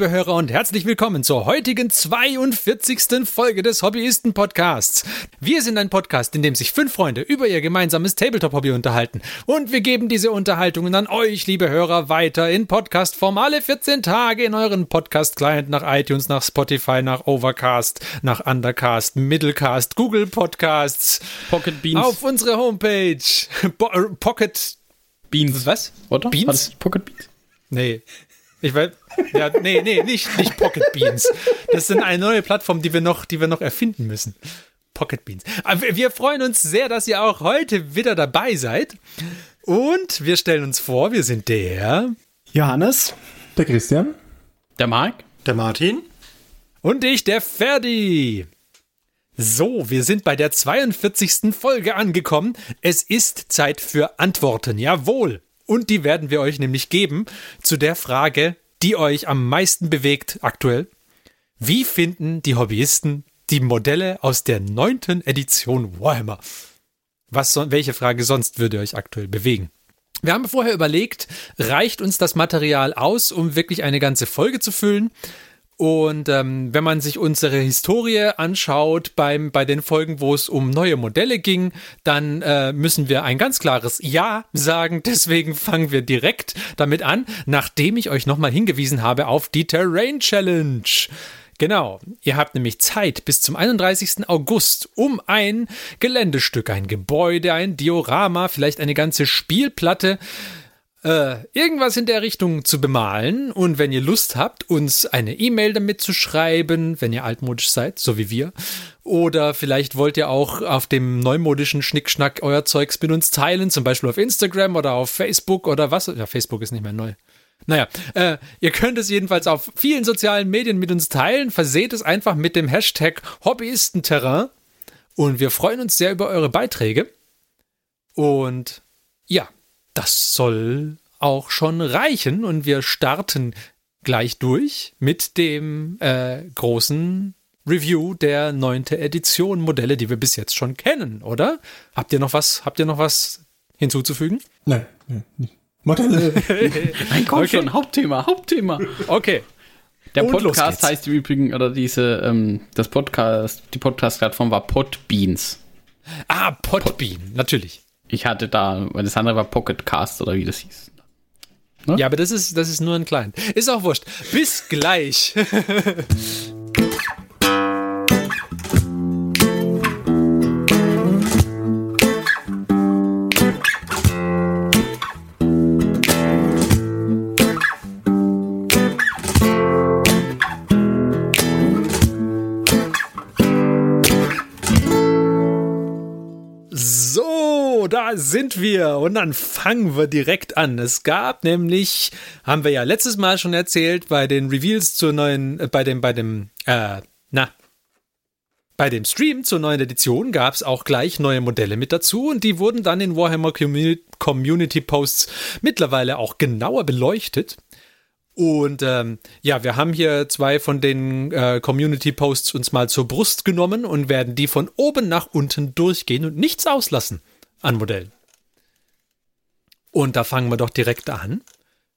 liebe Hörer, und herzlich willkommen zur heutigen 42. Folge des Hobbyisten-Podcasts. Wir sind ein Podcast, in dem sich fünf Freunde über ihr gemeinsames Tabletop-Hobby unterhalten. Und wir geben diese Unterhaltungen an euch, liebe Hörer, weiter in Podcast-Form alle 14 Tage in euren Podcast-Client nach iTunes, nach Spotify, nach Overcast, nach Undercast, Middlecast, Google Podcasts. Pocket Beans. Auf unsere Homepage. Bo äh, Pocket Beans. Was? Oder? Beans? Pocket Beans? Nee. Ich weiß, ja, nee, nee, nicht, nicht Pocket Beans. Das sind eine neue Plattform, die wir noch, die wir noch erfinden müssen. Pocket Beans. Aber wir freuen uns sehr, dass ihr auch heute wieder dabei seid. Und wir stellen uns vor, wir sind der Johannes, der Christian, der Marc, der Martin und ich, der Ferdi. So, wir sind bei der 42. Folge angekommen. Es ist Zeit für Antworten. Jawohl. Und die werden wir euch nämlich geben zu der Frage, die euch am meisten bewegt aktuell. Wie finden die Hobbyisten die Modelle aus der neunten Edition Warhammer? Was, welche Frage sonst würde euch aktuell bewegen? Wir haben vorher überlegt, reicht uns das Material aus, um wirklich eine ganze Folge zu füllen? Und ähm, wenn man sich unsere Historie anschaut beim, bei den Folgen, wo es um neue Modelle ging, dann äh, müssen wir ein ganz klares Ja sagen. Deswegen fangen wir direkt damit an, nachdem ich euch nochmal hingewiesen habe auf die Terrain Challenge. Genau, ihr habt nämlich Zeit bis zum 31. August, um ein Geländestück, ein Gebäude, ein Diorama, vielleicht eine ganze Spielplatte äh, irgendwas in der Richtung zu bemalen. Und wenn ihr Lust habt, uns eine E-Mail damit zu schreiben, wenn ihr altmodisch seid, so wie wir. Oder vielleicht wollt ihr auch auf dem neumodischen Schnickschnack euer Zeugs mit uns teilen, zum Beispiel auf Instagram oder auf Facebook oder was. Ja, Facebook ist nicht mehr neu. Naja, äh, ihr könnt es jedenfalls auf vielen sozialen Medien mit uns teilen. Verseht es einfach mit dem Hashtag Hobbyistenterrain. Und wir freuen uns sehr über eure Beiträge. Und ja, das soll auch schon reichen und wir starten gleich durch mit dem äh, großen Review der neunte Edition Modelle, die wir bis jetzt schon kennen, oder? Habt ihr noch was? Habt ihr noch was hinzuzufügen? Nein, nein nicht. Modelle. Nein, komm okay. schon, Hauptthema, Hauptthema. Okay. Der und Podcast heißt im Übrigen, oder diese, ähm, das Podcast, die Podcast-Plattform war Podbeans. Ah, Podbean, Pod natürlich. Ich hatte da, weil das andere war Pocketcast oder wie das hieß. Ne? Ja, aber das ist, das ist nur ein Client. Ist auch wurscht. Bis gleich. sind wir und dann fangen wir direkt an. Es gab nämlich, haben wir ja letztes Mal schon erzählt, bei den Reveals zur neuen, äh, bei dem, bei dem, äh, na, bei dem Stream zur neuen Edition gab es auch gleich neue Modelle mit dazu und die wurden dann in Warhammer Community Posts mittlerweile auch genauer beleuchtet. Und ähm, ja, wir haben hier zwei von den äh, Community Posts uns mal zur Brust genommen und werden die von oben nach unten durchgehen und nichts auslassen an Modellen. Und da fangen wir doch direkt an.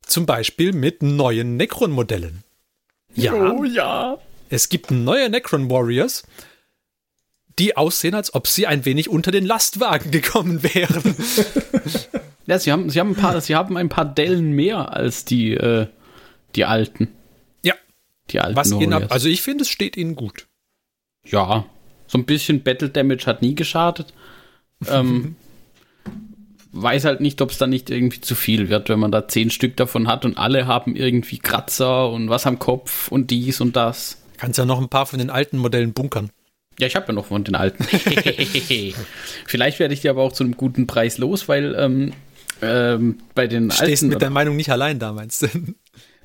Zum Beispiel mit neuen Necron-Modellen. Ja. Oh ja. Es gibt neue Necron Warriors, die aussehen, als ob sie ein wenig unter den Lastwagen gekommen wären. ja, sie haben, sie haben ein paar, sie haben ein paar Dellen mehr als die, äh, die alten. Ja. Die alten Was ihnen ab, also ich finde, es steht ihnen gut. Ja. So ein bisschen Battle Damage hat nie geschadet. ähm, weiß halt nicht, ob es dann nicht irgendwie zu viel wird, wenn man da zehn Stück davon hat und alle haben irgendwie Kratzer und was am Kopf und dies und das. Kannst ja noch ein paar von den alten Modellen bunkern. Ja, ich habe ja noch von den alten. Vielleicht werde ich die aber auch zu einem guten Preis los, weil ähm, ähm, bei den Stehst alten. Stehst mit der Meinung nicht allein da, meinst du?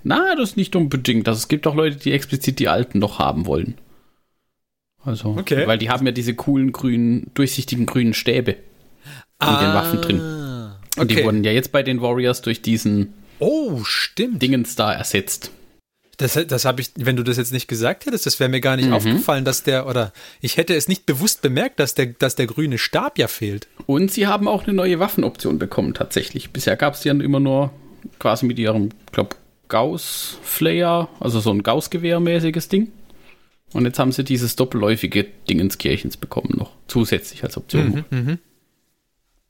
Na, das nicht unbedingt. Also, es gibt auch Leute, die explizit die alten noch haben wollen. Also, okay. weil die haben ja diese coolen grünen, durchsichtigen grünen Stäbe in ah. den Waffen drin. Und okay. die wurden ja jetzt bei den Warriors durch diesen oh, stimmt. Dingens da ersetzt. Das, das habe ich, wenn du das jetzt nicht gesagt hättest, das wäre mir gar nicht mhm. aufgefallen, dass der, oder ich hätte es nicht bewusst bemerkt, dass der, dass der grüne Stab ja fehlt. Und sie haben auch eine neue Waffenoption bekommen, tatsächlich. Bisher gab es ja immer nur quasi mit ihrem, glaube Gauss-Flair, also so ein Gauss-Gewehr-mäßiges Ding. Und jetzt haben sie dieses doppelläufige Ding ins Kirchens bekommen noch, zusätzlich als Option. Mhm, mh.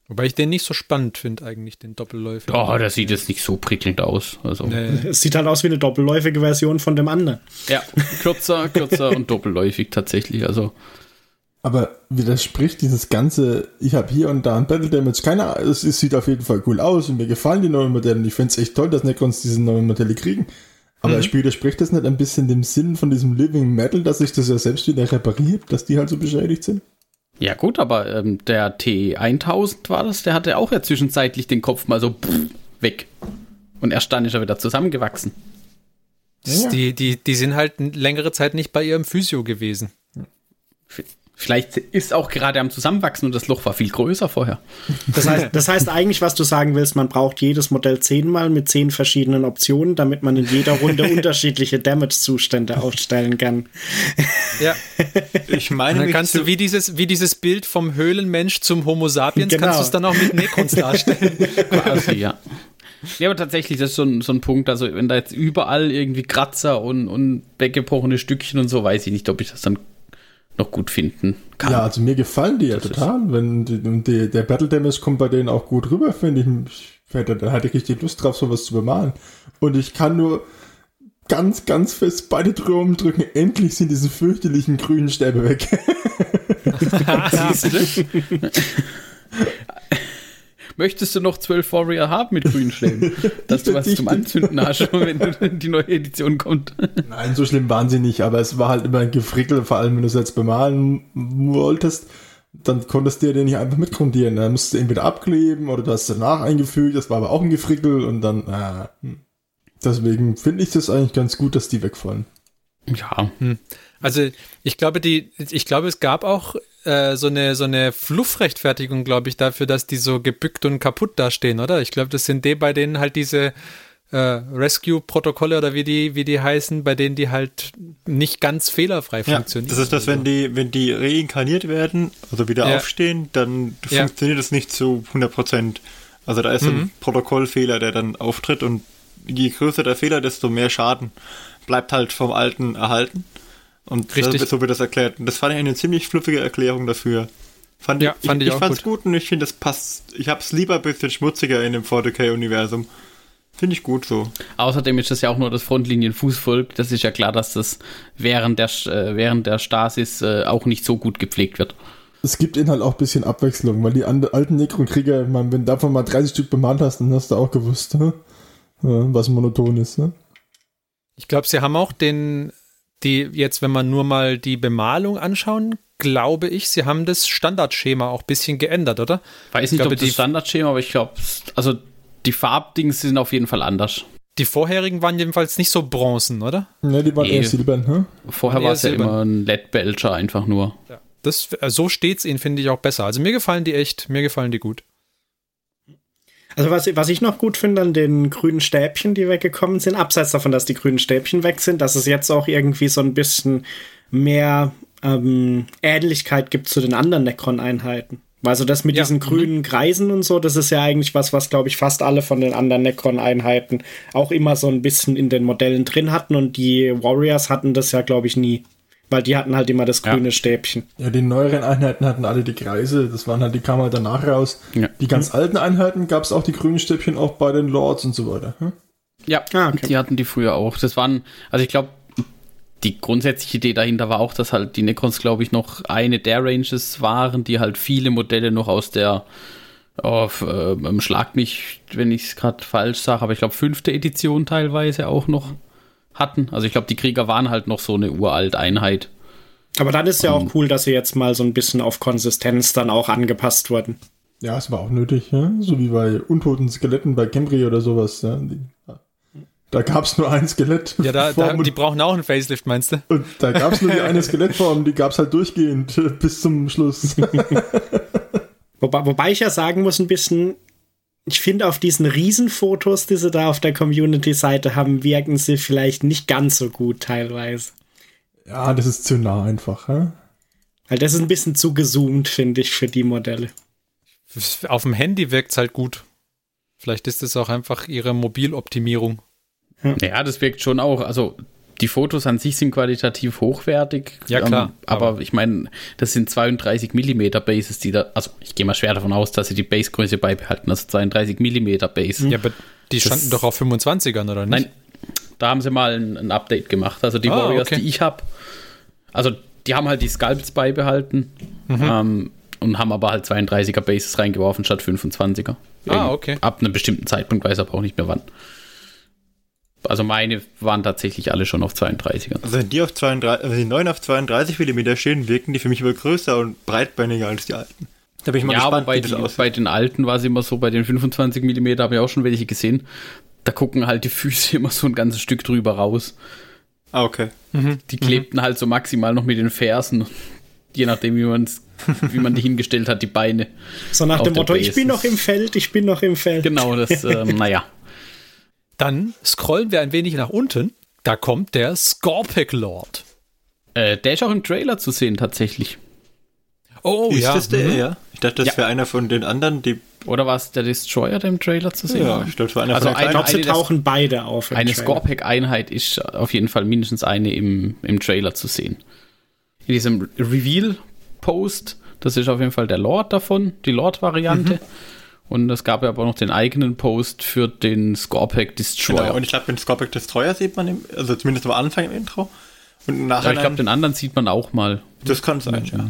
Wobei ich den nicht so spannend finde, eigentlich, den Doppelläufigen. Oh, der sieht jetzt nicht so prickelnd aus. Also. Nee. Es sieht halt aus wie eine doppelläufige Version von dem anderen. Ja, kürzer, kürzer und doppelläufig tatsächlich. Also. Aber widerspricht dieses ganze, ich habe hier und da ein Battle Damage, keine Ahnung, es, es, sieht auf jeden Fall cool aus und mir gefallen die neuen Modelle und ich finde es echt toll, dass Necrons diese neuen Modelle kriegen. Aber mhm. widerspricht das nicht ein bisschen dem Sinn von diesem Living Metal, dass sich das ja selbst wieder repariert, dass die halt so beschädigt sind? Ja gut, aber ähm, der T1000 war das, der hatte auch ja zwischenzeitlich den Kopf mal so pff, weg. Und erst dann ist er wieder zusammengewachsen. Ja. Die, die, die sind halt längere Zeit nicht bei ihrem Physio gewesen. Vielleicht ist auch gerade am Zusammenwachsen und das Loch war viel größer vorher. Das heißt, das heißt eigentlich, was du sagen willst, man braucht jedes Modell zehnmal mit zehn verschiedenen Optionen, damit man in jeder Runde unterschiedliche Damage-Zustände aufstellen kann. Ja. Ich meine, dann kannst du wie dieses, wie dieses Bild vom Höhlenmensch zum Homo sapiens, genau. kannst du es dann auch mit Necrons darstellen. Quasi, ja. Ja, aber tatsächlich, das ist so ein, so ein Punkt, also wenn da jetzt überall irgendwie Kratzer und, und weggebrochene Stückchen und so, weiß ich nicht, ob ich das dann noch gut finden kann. Ja, also mir gefallen die ja das total. Wenn die, die, der Battle Damage kommt bei denen auch gut rüber, finde ich. Da hatte ich richtig Lust drauf, sowas zu bemalen. Und ich kann nur ganz, ganz fest beide Daumen drücken. Endlich sind diese fürchterlichen grünen Stäbe weg. Siehst du? möchtest du noch zwölf Warrior haben mit grünen Stäben? Dass du was zum Anzünden hast, wenn die neue Edition kommt. Nein, so schlimm waren sie nicht, aber es war halt immer ein Gefrickel, vor allem wenn du es jetzt bemalen wolltest dann konntest du dir den nicht einfach mitgrundieren. Dann musst du entweder abkleben oder du hast danach eingefügt. Das war aber auch ein Gefrickel und dann, äh, deswegen finde ich das eigentlich ganz gut, dass die wegfallen. Ja. Hm. Also ich glaube, die, ich glaube, es gab auch äh, so eine so eine Fluffrechtfertigung, glaube ich, dafür, dass die so gebückt und kaputt dastehen, oder? Ich glaube, das sind die, bei denen halt diese äh, Rescue-Protokolle oder wie die, wie die heißen, bei denen die halt nicht ganz fehlerfrei ja, funktionieren. Das ist das, wenn die, wenn die reinkarniert werden, also wieder ja. aufstehen, dann ja. funktioniert das nicht zu 100 Prozent. Also da ist mhm. ein Protokollfehler, der dann auftritt und je größer der Fehler, desto mehr Schaden bleibt halt vom Alten erhalten. Und Richtig. so wird das erklärt. Und das fand ich eine ziemlich fluffige Erklärung dafür. Fand ja, ich, fand ich, ich, ich fand's gut. gut und ich finde, das passt. Ich hab's lieber ein bisschen schmutziger in dem 40k-Universum. Finde ich gut so. Außerdem ist das ja auch nur das Frontlinien-Fußvolk. Das ist ja klar, dass das während der, äh, während der Stasis äh, auch nicht so gut gepflegt wird. Es gibt ihnen halt auch ein bisschen Abwechslung, weil die alten Necron-Krieger, wenn du davon mal 30 Stück bemalt hast, dann hast du auch gewusst, ne? was monoton ist. Ne? Ich glaube, sie haben auch den die jetzt, wenn man nur mal die Bemalung anschauen, glaube ich, sie haben das Standardschema auch ein bisschen geändert, oder? Weiß nicht, glaube, ob das Standardschema, aber ich glaube, also die Farbdings sind auf jeden Fall anders. Die vorherigen waren jedenfalls nicht so bronzen, oder? Ne, die waren nee. eher silbern, hm? Vorher war es ja immer ein LED-Belcher einfach nur. Ja. Das, äh, so steht's ihnen, finde ich, auch besser. Also mir gefallen die echt, mir gefallen die gut. Also was, was ich noch gut finde an den grünen Stäbchen, die weggekommen sind, abseits davon, dass die grünen Stäbchen weg sind, dass es jetzt auch irgendwie so ein bisschen mehr ähm, Ähnlichkeit gibt zu den anderen Necron-Einheiten. Also das mit ja. diesen grünen Kreisen und so, das ist ja eigentlich was, was glaube ich fast alle von den anderen Necron-Einheiten auch immer so ein bisschen in den Modellen drin hatten und die Warriors hatten das ja glaube ich nie. Weil die hatten halt immer das grüne ja. Stäbchen. Ja, die neueren Einheiten hatten alle die Kreise. Das waren halt, die kamen halt danach raus. Ja. Die ganz alten Einheiten gab es auch die grünen Stäbchen auch bei den Lords und so weiter. Hm? Ja, ah, okay. die hatten die früher auch. Das waren, also ich glaube, die grundsätzliche Idee dahinter war auch, dass halt die Necrons, glaube ich, noch eine der Ranges waren, die halt viele Modelle noch aus der auf, äh, Schlag mich, wenn ich es gerade falsch sage, aber ich glaube fünfte Edition teilweise auch noch hatten. Also ich glaube, die Krieger waren halt noch so eine uralt Einheit. Aber dann ist ja auch cool, dass sie jetzt mal so ein bisschen auf Konsistenz dann auch angepasst wurden. Ja, es war auch nötig, ja? so wie bei untoten Skeletten bei Cambry oder sowas. Ja? Die, da gab es nur ein Skelett. Ja, da, da, die brauchen auch einen Facelift, meinst du? Und da gab es nur die eine Skelettform, die gab es halt durchgehend bis zum Schluss. wobei, wobei ich ja sagen muss, ein bisschen, ich finde, auf diesen Riesenfotos, die sie da auf der Community-Seite haben, wirken sie vielleicht nicht ganz so gut teilweise. Ja, das ist zu nah einfach, hä? Weil das ist ein bisschen zu gezoomt, finde ich, für die Modelle. Auf dem Handy wirkt es halt gut. Vielleicht ist es auch einfach ihre Mobiloptimierung. Ja. ja, das wirkt schon auch. Also die Fotos an sich sind qualitativ hochwertig. Ja, klar. Ähm, aber, aber, ich meine, das sind 32 mm Bases, die da, also ich gehe mal schwer davon aus, dass sie die Basegröße beibehalten, also 32 mm Base. Ja, aber die standen das, doch auf 25ern, oder nicht? Nein, da haben sie mal ein, ein Update gemacht. Also die ah, Warriors, okay. die ich habe, also die haben halt die Sculpts beibehalten mhm. ähm, und haben aber halt 32er Bases reingeworfen statt 25er. Ah, okay. Ab einem bestimmten Zeitpunkt weiß aber auch nicht mehr wann. Also meine waren tatsächlich alle schon auf 32er. Also wenn die auf 32, also die neuen auf 32 mm stehen, wirken die für mich aber größer und breitbeiniger als die alten. Da bin ich mal ja, gespannt, bei, die, bei den alten war es immer so, bei den 25 mm habe ich auch schon welche gesehen. Da gucken halt die Füße immer so ein ganzes Stück drüber raus. Ah, okay. Mhm. Die klebten mhm. halt so maximal noch mit den Fersen, je nachdem, wie, man's, wie man die hingestellt hat, die Beine. So nach dem Motto, ich bin noch im Feld, ich bin noch im Feld. Genau, das, ähm, naja. Dann scrollen wir ein wenig nach unten. Da kommt der Scorpic Lord. Äh, der ist auch im Trailer zu sehen, tatsächlich. Oh, ist ja. das der? Mhm. Ja. Ich dachte, das ja. wäre einer von den anderen, die. Oder war es der Destroyer, der im Trailer zu sehen Ja, ich dachte, war einer also von den eine, eine, tauchen beide auf. Eine Scorpic-Einheit ist auf jeden Fall mindestens eine im, im Trailer zu sehen. In diesem Reveal-Post, das ist auf jeden Fall der Lord davon, die Lord-Variante. Mhm. Und es gab ja aber noch den eigenen Post für den Scorpic Destroyer. Genau, und ich glaube, den Scorpic Destroyer sieht man, im, also zumindest am Anfang im Intro. Und nachher. Ja, ich glaube, den anderen sieht man auch mal. Das kann sein, ja.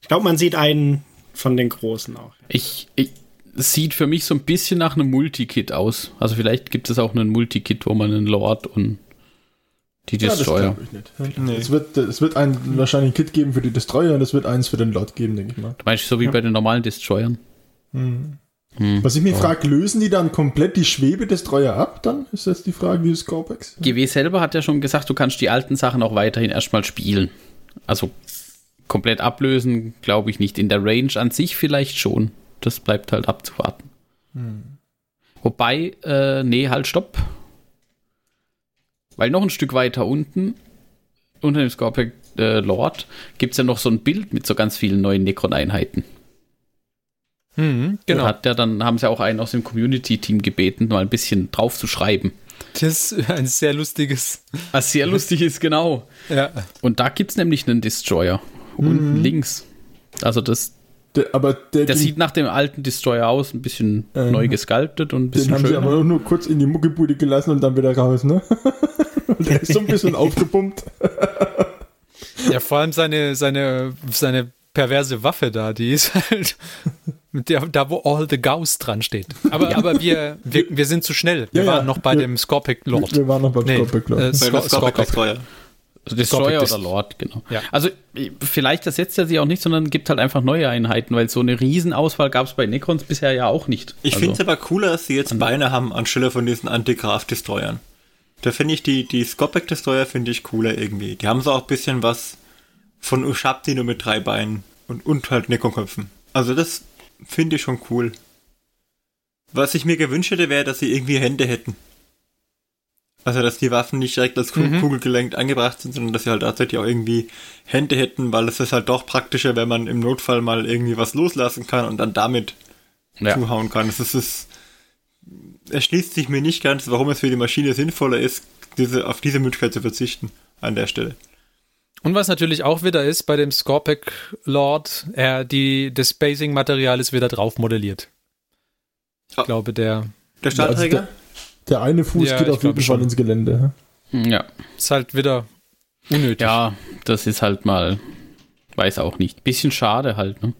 Ich glaube, man sieht einen von den großen auch. Ich, ich sieht für mich so ein bisschen nach einem Multikit aus. Also vielleicht gibt es auch einen Multikit, wo man einen Lord und die Destroyer. Ja, das ich nicht. Nee. Es, wird, es wird ein, wahrscheinlich ein Kit geben für die Destroyer und es wird eins für den Lord geben, denke ich mal. Du meinst so wie ja. bei den normalen Destroyern? Mhm. Hm. Was ich mir oh. frage, lösen die dann komplett die Schwebe des Treuer ab? Dann ist das die Frage dieses Corpex. GW selber hat ja schon gesagt, du kannst die alten Sachen auch weiterhin erstmal spielen. Also komplett ablösen, glaube ich nicht. In der Range an sich vielleicht schon. Das bleibt halt abzuwarten. Hm. Wobei, äh, nee, halt, stopp. Weil noch ein Stück weiter unten, unter dem Scorpion äh, Lord, gibt es ja noch so ein Bild mit so ganz vielen neuen Necron-Einheiten. Mhm, genau. Hat der, dann haben sie auch einen aus dem Community-Team gebeten, mal ein bisschen drauf zu schreiben. Das ist ein sehr lustiges. Ein sehr lustiges, genau. Ja. Und da gibt es nämlich einen Destroyer. Mhm. Unten links. Also das. Der, aber der, der sieht nach dem alten Destroyer aus, ein bisschen ähm, neu gesculptet und ein bisschen. Den haben schöner. sie aber nur kurz in die Muckebude gelassen und dann wieder raus, ne? und der ist so ein bisschen aufgepumpt. Ja, vor allem seine, seine, seine perverse Waffe da, die ist halt der, da, wo All the Gauss dran steht. Aber, aber wir, wir, wir sind zu schnell. Wir ja, waren ja, noch bei wir, dem Scorpic Lord. Wir waren noch beim nee, Scorpic Lord. Äh, Scor Scorpic Destroyer. Destroyer oder Lord, genau. Ja. Also vielleicht ersetzt er sie auch nicht, sondern gibt halt einfach neue Einheiten, weil so eine Riesenauswahl gab es bei Necrons bisher ja auch nicht. Ich also, finde es aber cooler, dass sie jetzt Beine haben anstelle von diesen Antigraf-Destroyern. Da finde ich die, die Scorpic Destroyer finde ich cooler irgendwie. Die haben so auch ein bisschen was von Ushabti nur mit drei Beinen und, und halt Necron-Köpfen. Also das finde ich schon cool. Was ich mir gewünscht hätte, wäre, dass sie irgendwie Hände hätten. Also, dass die Waffen nicht direkt als mhm. kugelgelenkt angebracht sind, sondern dass sie halt tatsächlich auch irgendwie Hände hätten, weil es ist halt doch praktischer, wenn man im Notfall mal irgendwie was loslassen kann und dann damit ja. zuhauen kann. Es ist, es erschließt sich mir nicht ganz, warum es für die Maschine sinnvoller ist, diese, auf diese Möglichkeit zu verzichten an der Stelle. Und was natürlich auch wieder ist bei dem Scorpic Lord, er, die, das Spacing-Material ist wieder drauf modelliert. Ich oh. glaube, der. Der Stahlträger? Also der, der, eine Fuß ja, geht auf jeden Fall ins Gelände. Ja. Ist halt wieder unnötig. Ja, das ist halt mal, weiß auch nicht. Bisschen schade halt, ne?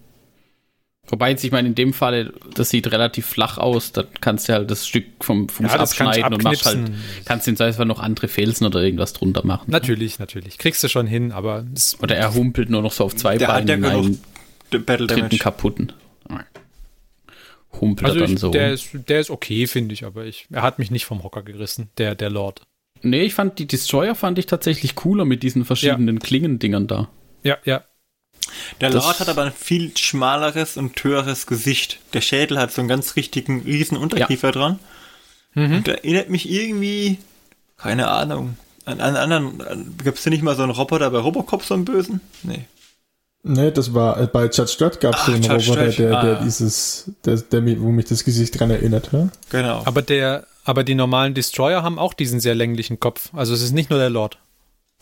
Wobei jetzt, ich meine, in dem Fall, das sieht relativ flach aus, da kannst du halt das Stück vom Fuß ja, abschneiden und machst halt, kannst du im Zweifelsfall noch andere Felsen oder irgendwas drunter machen. Natürlich, natürlich. Kriegst du schon hin, aber. Oder er humpelt nur noch so auf zwei der Beinen hat den Battle dritten kaputten. Humpelt also ich, dann so. Der ist, der ist okay, finde ich, aber ich, er hat mich nicht vom Hocker gerissen, der, der Lord. Nee, ich fand die Destroyer fand ich tatsächlich cooler mit diesen verschiedenen ja. Klingendingern da. Ja, ja, der das Lord hat aber ein viel schmaleres und höheres Gesicht. Der Schädel hat so einen ganz richtigen riesen Unterkiefer ja. dran. Mhm. Und erinnert mich irgendwie, keine Ahnung, an einen anderen. Gibt es nicht mal so einen Roboter bei Robocop, so einen bösen? Nee. Nee, das war äh, bei Judge Dredd gab es so einen Judge Roboter, der, der ah. dieses, der, der, wo mich das Gesicht dran erinnert. Ja? Genau. Aber der, Aber die normalen Destroyer haben auch diesen sehr länglichen Kopf. Also es ist nicht nur der Lord.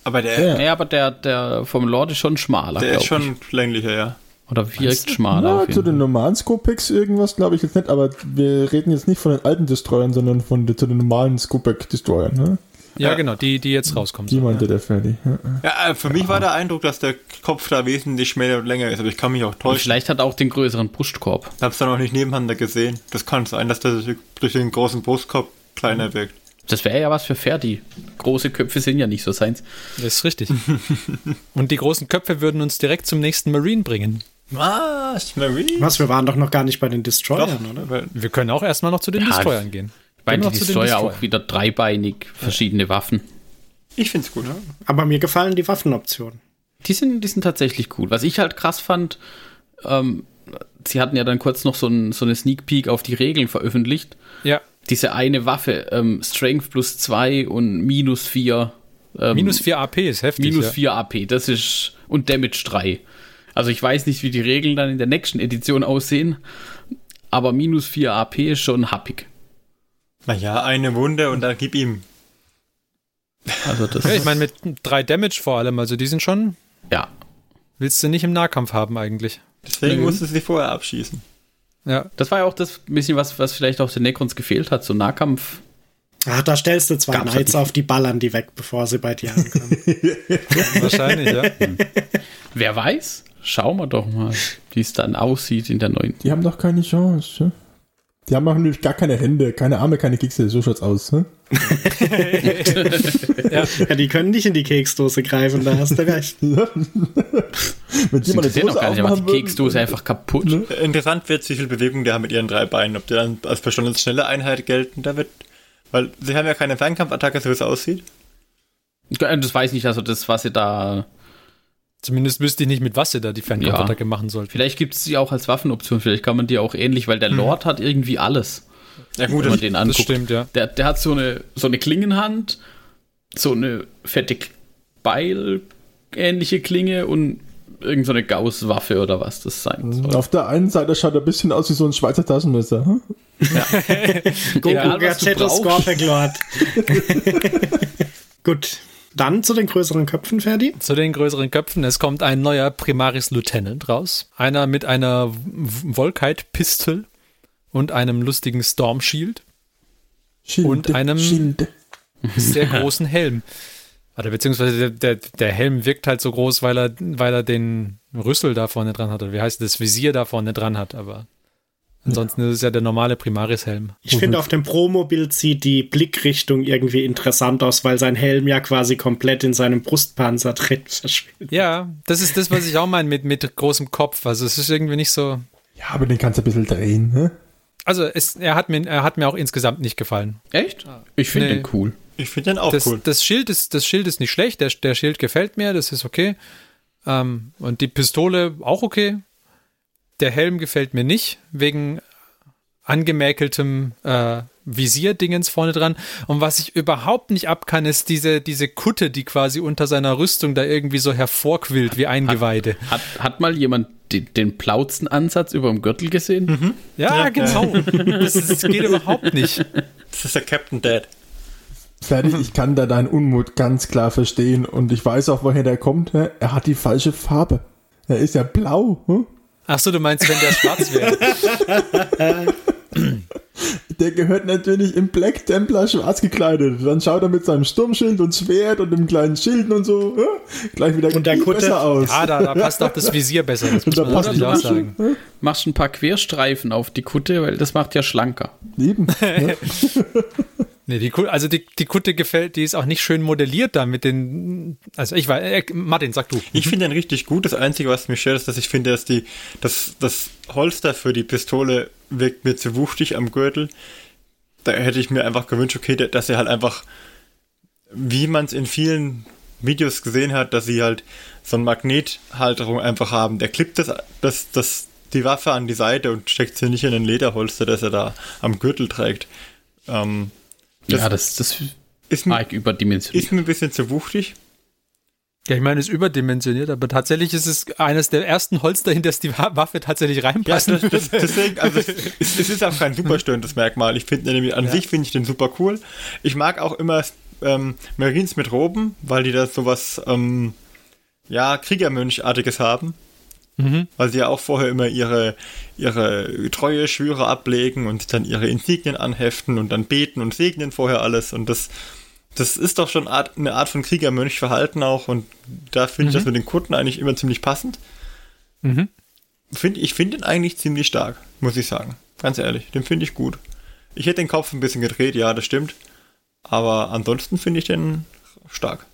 Aber der. Ja, ja aber der, der vom Lord ist schon schmaler. Der ist schon ich. länglicher, ja. Oder wirkt schmaler. Ja, zu den normalen Scopex irgendwas glaube ich jetzt nicht, aber wir reden jetzt nicht von den alten Destroyern, sondern von den, zu den normalen Scopex Destroyern, ne? Ja, genau, die, die jetzt rauskommen. Die meinte ja. der Ferdi. Ja, ja äh, für mich war der Eindruck, dass der Kopf da wesentlich schmäler und länger ist, aber ich kann mich auch täuschen. Und vielleicht hat er auch den größeren Brustkorb. Ich hab's da noch nicht nebeneinander gesehen. Das kann sein, dass der durch den großen Brustkorb kleiner wirkt. Das wäre ja was für Ferdi. Große Köpfe sind ja nicht so seins. Das ist richtig. und die großen Köpfe würden uns direkt zum nächsten Marine bringen. Was? Marine? Was? Wir waren doch noch gar nicht bei den Destroyern, doch, oder? Wir können auch erstmal noch zu den ja, Destroyern gehen. Weil die Destroyer auch wieder dreibeinig verschiedene ja. Waffen. Ich finde es gut. Ja. Aber mir gefallen die Waffenoptionen. Die sind, die sind tatsächlich gut. Was ich halt krass fand, ähm, sie hatten ja dann kurz noch so, ein, so eine Sneak Peek auf die Regeln veröffentlicht. Ja. Diese eine Waffe, ähm, Strength plus 2 und minus 4. Ähm, minus 4 AP ist heftig. Minus ja. 4 AP, das ist. Und Damage 3. Also ich weiß nicht, wie die Regeln dann in der nächsten Edition aussehen, aber minus 4 AP ist schon happig. Naja, eine Wunde und dann gib ihm. Also das ja, ich meine mit drei Damage vor allem, also die sind schon. Ja. Willst du nicht im Nahkampf haben eigentlich. Deswegen mhm. musst du sie vorher abschießen. Ja. Das war ja auch das bisschen, was, was vielleicht auch den Necrons gefehlt hat, so Nahkampf. Ach, da stellst du zwei Knights auf die ballern die weg, bevor sie bei dir ankommen. Wahrscheinlich, ja. Hm. Wer weiß? Schauen wir doch mal, wie es dann aussieht in der neuen. Die haben doch keine Chance. Ja? Die haben auch nämlich gar keine Hände, keine Arme, keine Kekse. So schaut's aus. Hm? ja. ja. die können nicht in die Keksdose greifen, da hast du recht. Wenn die mal eine gar nicht, aber die Keksdose einfach kaputt. Ne? Interessant wird, wie viel Bewegung der hat mit ihren drei Beinen. Ob die dann als besonders schnelle Einheit gelten, da wird. Weil sie haben ja keine Fernkampfattacke, so wie es aussieht. Das weiß ich nicht, also das, was sie da Zumindest wüsste ich nicht, mit was sie da die Fernkampfattacke ja. machen soll. Vielleicht gibt es sie auch als Waffenoption, vielleicht kann man die auch ähnlich, weil der hm. Lord hat irgendwie alles. Ja, gut, wenn man den anguckt. das stimmt, ja. Der, der hat so eine, so eine Klingenhand, so eine fette Beil-ähnliche Klinge und irgendeine so Gauss-Waffe oder was das sein soll. Auf der einen Seite schaut er ein bisschen aus wie so ein Schweizer Taschenmesser. Hm? Ja. Scorpion Lord. Gut. Dann zu den größeren Köpfen, Ferdi? Zu den größeren Köpfen. Es kommt ein neuer Primaris Lieutenant raus. Einer mit einer Volkite-Pistol und einem lustigen Storm Shield. Shield und einem Shield. sehr großen Helm. Oder beziehungsweise der, der, der, Helm wirkt halt so groß, weil er, weil er den Rüssel da vorne dran hat. Oder wie heißt das Visier da vorne dran hat, aber Ansonsten ist es ja der normale Primaris-Helm. Ich finde, auf dem Promo-Bild sieht die Blickrichtung irgendwie interessant aus, weil sein Helm ja quasi komplett in seinem Brustpanzer drin verschwindet. Ja, das ist das, was ich auch meine mit, mit großem Kopf. Also es ist irgendwie nicht so. Ja, aber den kannst du ein bisschen drehen, ne? Also es, er, hat mir, er hat mir auch insgesamt nicht gefallen. Echt? Ich finde nee. den cool. Ich finde den auch das, cool. Das Schild, ist, das Schild ist nicht schlecht, der, der Schild gefällt mir, das ist okay. Ähm, und die Pistole auch okay. Der Helm gefällt mir nicht, wegen angemäkeltem äh, Visierdingens vorne dran. Und was ich überhaupt nicht abkann, ist diese, diese Kutte, die quasi unter seiner Rüstung da irgendwie so hervorquillt wie Eingeweide. Hat, hat, hat mal jemand den, den Plauzenansatz über dem Gürtel gesehen? Mhm. Ja, ja, genau. das, das geht überhaupt nicht. Das ist der Captain Dead. Fertig, ich kann da deinen Unmut ganz klar verstehen und ich weiß auch, woher der kommt. Er hat die falsche Farbe. Er ist ja blau. Hm? Ach so, du meinst, wenn der schwarz wäre. Der gehört natürlich im Black Templar schwarz gekleidet. Dann schaut er mit seinem Sturmschild und Schwert und dem kleinen Schild und so äh, gleich wieder und der Kutte, besser aus. Ja, da, da, passt auch das Visier besser. Das muss man natürlich auch sagen. Äh? Machst ein paar Querstreifen auf die Kutte, weil das macht ja schlanker. Eben. Ja. Nee, die, also die, die Kutte gefällt, die ist auch nicht schön modelliert da mit den, also ich war, äh, Martin, sag du. Ich finde den richtig gut. Das Einzige, was mich stört, ist, dass ich finde, dass die, dass das Holster für die Pistole wirkt mir zu wuchtig am Gürtel. Da hätte ich mir einfach gewünscht, okay, dass er halt einfach, wie man es in vielen Videos gesehen hat, dass sie halt so eine Magnethalterung einfach haben. Der klippt das, das, das, die Waffe an die Seite und steckt sie nicht in ein Lederholster, das er da am Gürtel trägt. Ähm, das ja, das, das ist mir, überdimensioniert. Ist mir ein bisschen zu wuchtig. Ja, ich meine, es ist überdimensioniert, aber tatsächlich ist es eines der ersten Holster, in das die Waffe tatsächlich reinpasst. Ja, das, das, deswegen, also es, es, ist auch kein super störendes Merkmal. Ich finde nämlich, an ja. sich finde ich den super cool. Ich mag auch immer ähm, Marines mit Roben, weil die da sowas, ähm, ja, Kriegermönchartiges haben. Mhm. Weil sie ja auch vorher immer ihre, ihre treue Schwüre ablegen und dann ihre Insignien anheften und dann beten und segnen vorher alles und das das ist doch schon Art, eine Art von Kriegermönchverhalten auch und da finde mhm. ich das mit den Kutten eigentlich immer ziemlich passend. Mhm. Find, ich finde ihn eigentlich ziemlich stark, muss ich sagen. Ganz ehrlich, den finde ich gut. Ich hätte den Kopf ein bisschen gedreht, ja, das stimmt. Aber ansonsten finde ich den stark.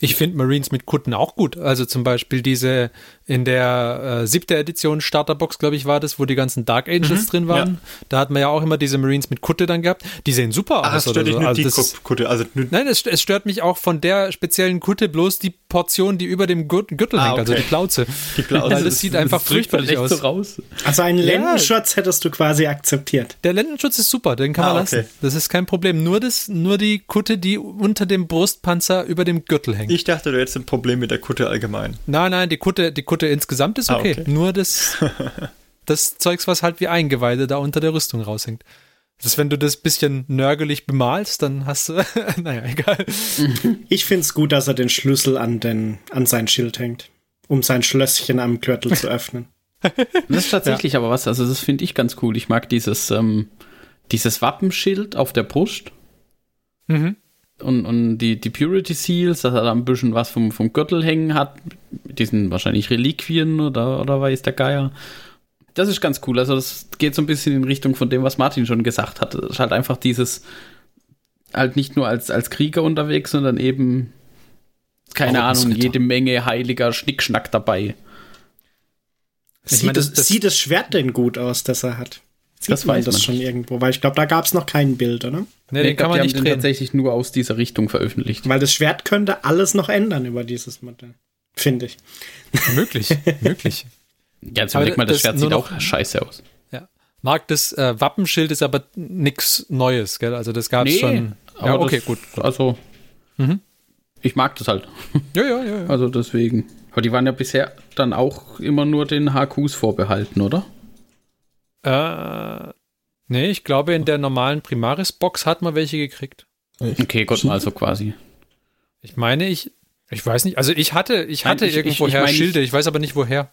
Ich finde Marines mit Kutten auch gut. Also zum Beispiel diese in der äh, siebte Edition Starterbox, glaube ich, war das, wo die ganzen Dark Angels mhm, drin waren. Ja. Da hat man ja auch immer diese Marines mit Kutte dann gehabt. Die sehen super Ach, aus. Das stört oder so. also das, Kutte. Also, nein, es, es, stört mich auch von der speziellen Kutte bloß die Portion, die über dem Gürtel ah, hängt, also okay. also die Plauze. Die Plauze. Weil das sieht das, einfach fürchterlich aus. So raus. Also einen Lendenschutz ja. hättest du quasi akzeptiert. Der Lendenschutz ist super, den kann ah, man lassen. Okay. Das ist kein Problem. Nur, das, nur die Kutte, die unter dem Brustpanzer über dem Gürtel hängt. Ich dachte, du hättest ein Problem mit der Kutte allgemein. Nein, nein, die Kutte, die Kutte insgesamt ist okay. Ah, okay. Nur das, das Zeugs, was halt wie Eingeweide da unter der Rüstung raushängt. Das, wenn du das bisschen nörgelig bemalst, dann hast du, naja, egal. Ich finde es gut, dass er den Schlüssel an, den, an sein Schild hängt, um sein Schlösschen am Gürtel zu öffnen. Das ist tatsächlich ja. aber was, also das finde ich ganz cool. Ich mag dieses, ähm, dieses Wappenschild auf der Brust. Mhm und, und die, die Purity Seals, dass er da ein bisschen was vom, vom Gürtel hängen hat, die sind wahrscheinlich Reliquien oder, oder weiß der Geier. Das ist ganz cool. Also, das geht so ein bisschen in Richtung von dem, was Martin schon gesagt hat. Das ist halt einfach dieses, halt nicht nur als, als Krieger unterwegs, sondern eben, keine Ahnung, jede Menge heiliger Schnickschnack dabei. Sieht, meine, das, das, sieht das Schwert denn gut aus, das er hat? Sieht das weiß das schon nicht. irgendwo, weil ich glaube, da gab es noch kein Bild, oder? Nee, den kann man nicht tatsächlich nur aus dieser Richtung veröffentlicht. Weil das Schwert könnte alles noch ändern über dieses Modell. Finde ich. Möglich, möglich. Ja, jetzt überleg mal, das, das Schwert sieht auch scheiße aus. Ja. Marc, das äh, Wappenschild ist aber nichts Neues, gell? Also das gab es nee, schon. Ja, okay, das, gut. Also, mhm. ich mag das halt. Ja, ja, ja, ja. Also deswegen. Aber die waren ja bisher dann auch immer nur den HQs vorbehalten, oder? Äh, nee, ich glaube, in der normalen Primaris-Box hat man welche gekriegt. Okay, Gott, also quasi. Ich meine, ich, ich weiß nicht, also ich hatte, ich hatte ich, irgendwoher ich, ich Schilde, ich weiß aber nicht woher.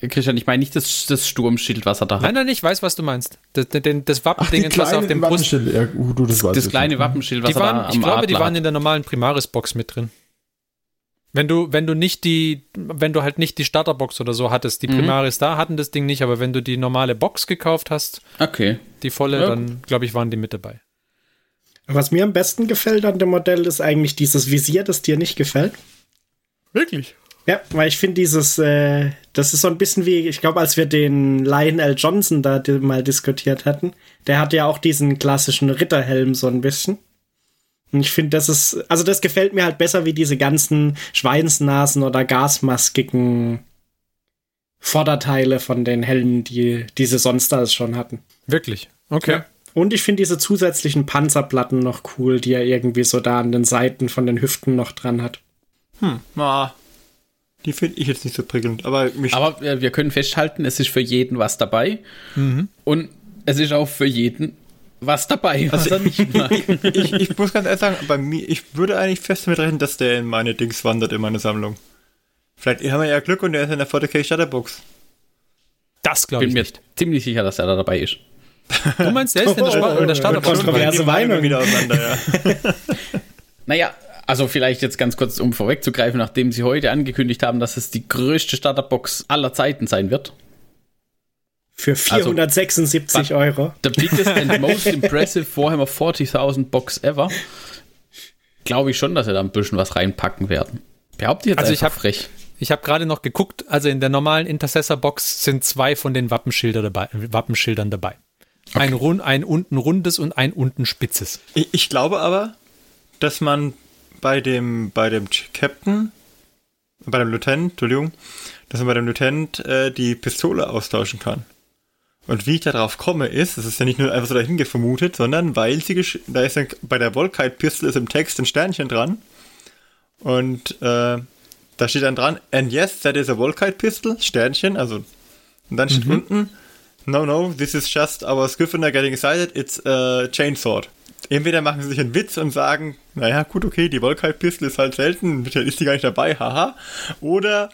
Christian, ich meine nicht das, das Sturmschild, was er da hat. Nein, nein, ich weiß, was du meinst. Das, das, das Wappending, was auf dem Brust. Ja, uh, du, das, das kleine Wappenschild, was die waren, er da am Ich glaube, Adler die waren in der normalen Primaris-Box mit drin. Wenn du, wenn du nicht die, wenn du halt nicht die Starterbox oder so hattest, die mhm. Primaris da hatten das Ding nicht, aber wenn du die normale Box gekauft hast, okay. die volle, ja. dann glaube ich, waren die mit dabei. Was mir am besten gefällt an dem Modell ist eigentlich dieses Visier, das dir nicht gefällt. Wirklich? Ja, weil ich finde dieses, äh, das ist so ein bisschen wie, ich glaube, als wir den Lionel Johnson da mal diskutiert hatten, der hat ja auch diesen klassischen Ritterhelm so ein bisschen. Und ich finde, das ist, also das gefällt mir halt besser wie diese ganzen Schweinsnasen oder gasmaskigen Vorderteile von den Helmen, die diese sonst alles schon hatten. Wirklich? Okay. Ja. Und ich finde diese zusätzlichen Panzerplatten noch cool, die er irgendwie so da an den Seiten von den Hüften noch dran hat. Hm, na, die finde ich jetzt nicht so prickelnd, aber mich. Aber äh, wir können festhalten, es ist für jeden was dabei. Mhm. Und es ist auch für jeden was dabei, was also er nicht mag. ich, ich, muss ganz ehrlich sagen, bei mir, ich würde eigentlich fest damit rechnen, dass der in meine Dings wandert, in meine Sammlung. Vielleicht haben wir ja Glück und der ist in der 40k Shutterbox. Das glaube ich. Bin mir nicht. ziemlich sicher, dass er da dabei ist. Du meinst, der ist in der, Sp oh, oh, der Starterbox. Kontroverse Meinung wieder auseinander, ja. naja, also vielleicht jetzt ganz kurz, um vorwegzugreifen, nachdem sie heute angekündigt haben, dass es die größte Starterbox aller Zeiten sein wird. Für 476 also, Euro. The biggest and most impressive Warhammer 40.000 Box ever. Glaube ich schon, dass sie da ein bisschen was reinpacken werden. Behaupte ich jetzt also ich hab, frech. Ich habe gerade noch geguckt, also in der normalen Intercessor-Box sind zwei von den Wappenschilder dabei, Wappenschildern dabei. Okay. Ein, rund, ein unten rundes und ein unten spitzes. Ich, ich, glaube aber, dass man bei dem, bei dem Captain, bei dem Lieutenant, Entschuldigung, dass man bei dem Lieutenant äh, die Pistole austauschen kann. Und wie ich darauf komme, ist, es ist ja nicht nur einfach so dahin vermutet, sondern weil sie, da ist ein, bei der Volkite Pistol ist im Text ein Sternchen dran. Und äh, da steht dann dran, and yes, that is a Volkite Pistol, Sternchen, also und dann steht mhm. unten, no, no, this is just our Scrivener getting excited, it's a Chainsword. Entweder machen sie sich einen Witz und sagen, naja, gut, okay, die Volkite Pistol ist halt selten, ist die gar nicht dabei, haha. Oder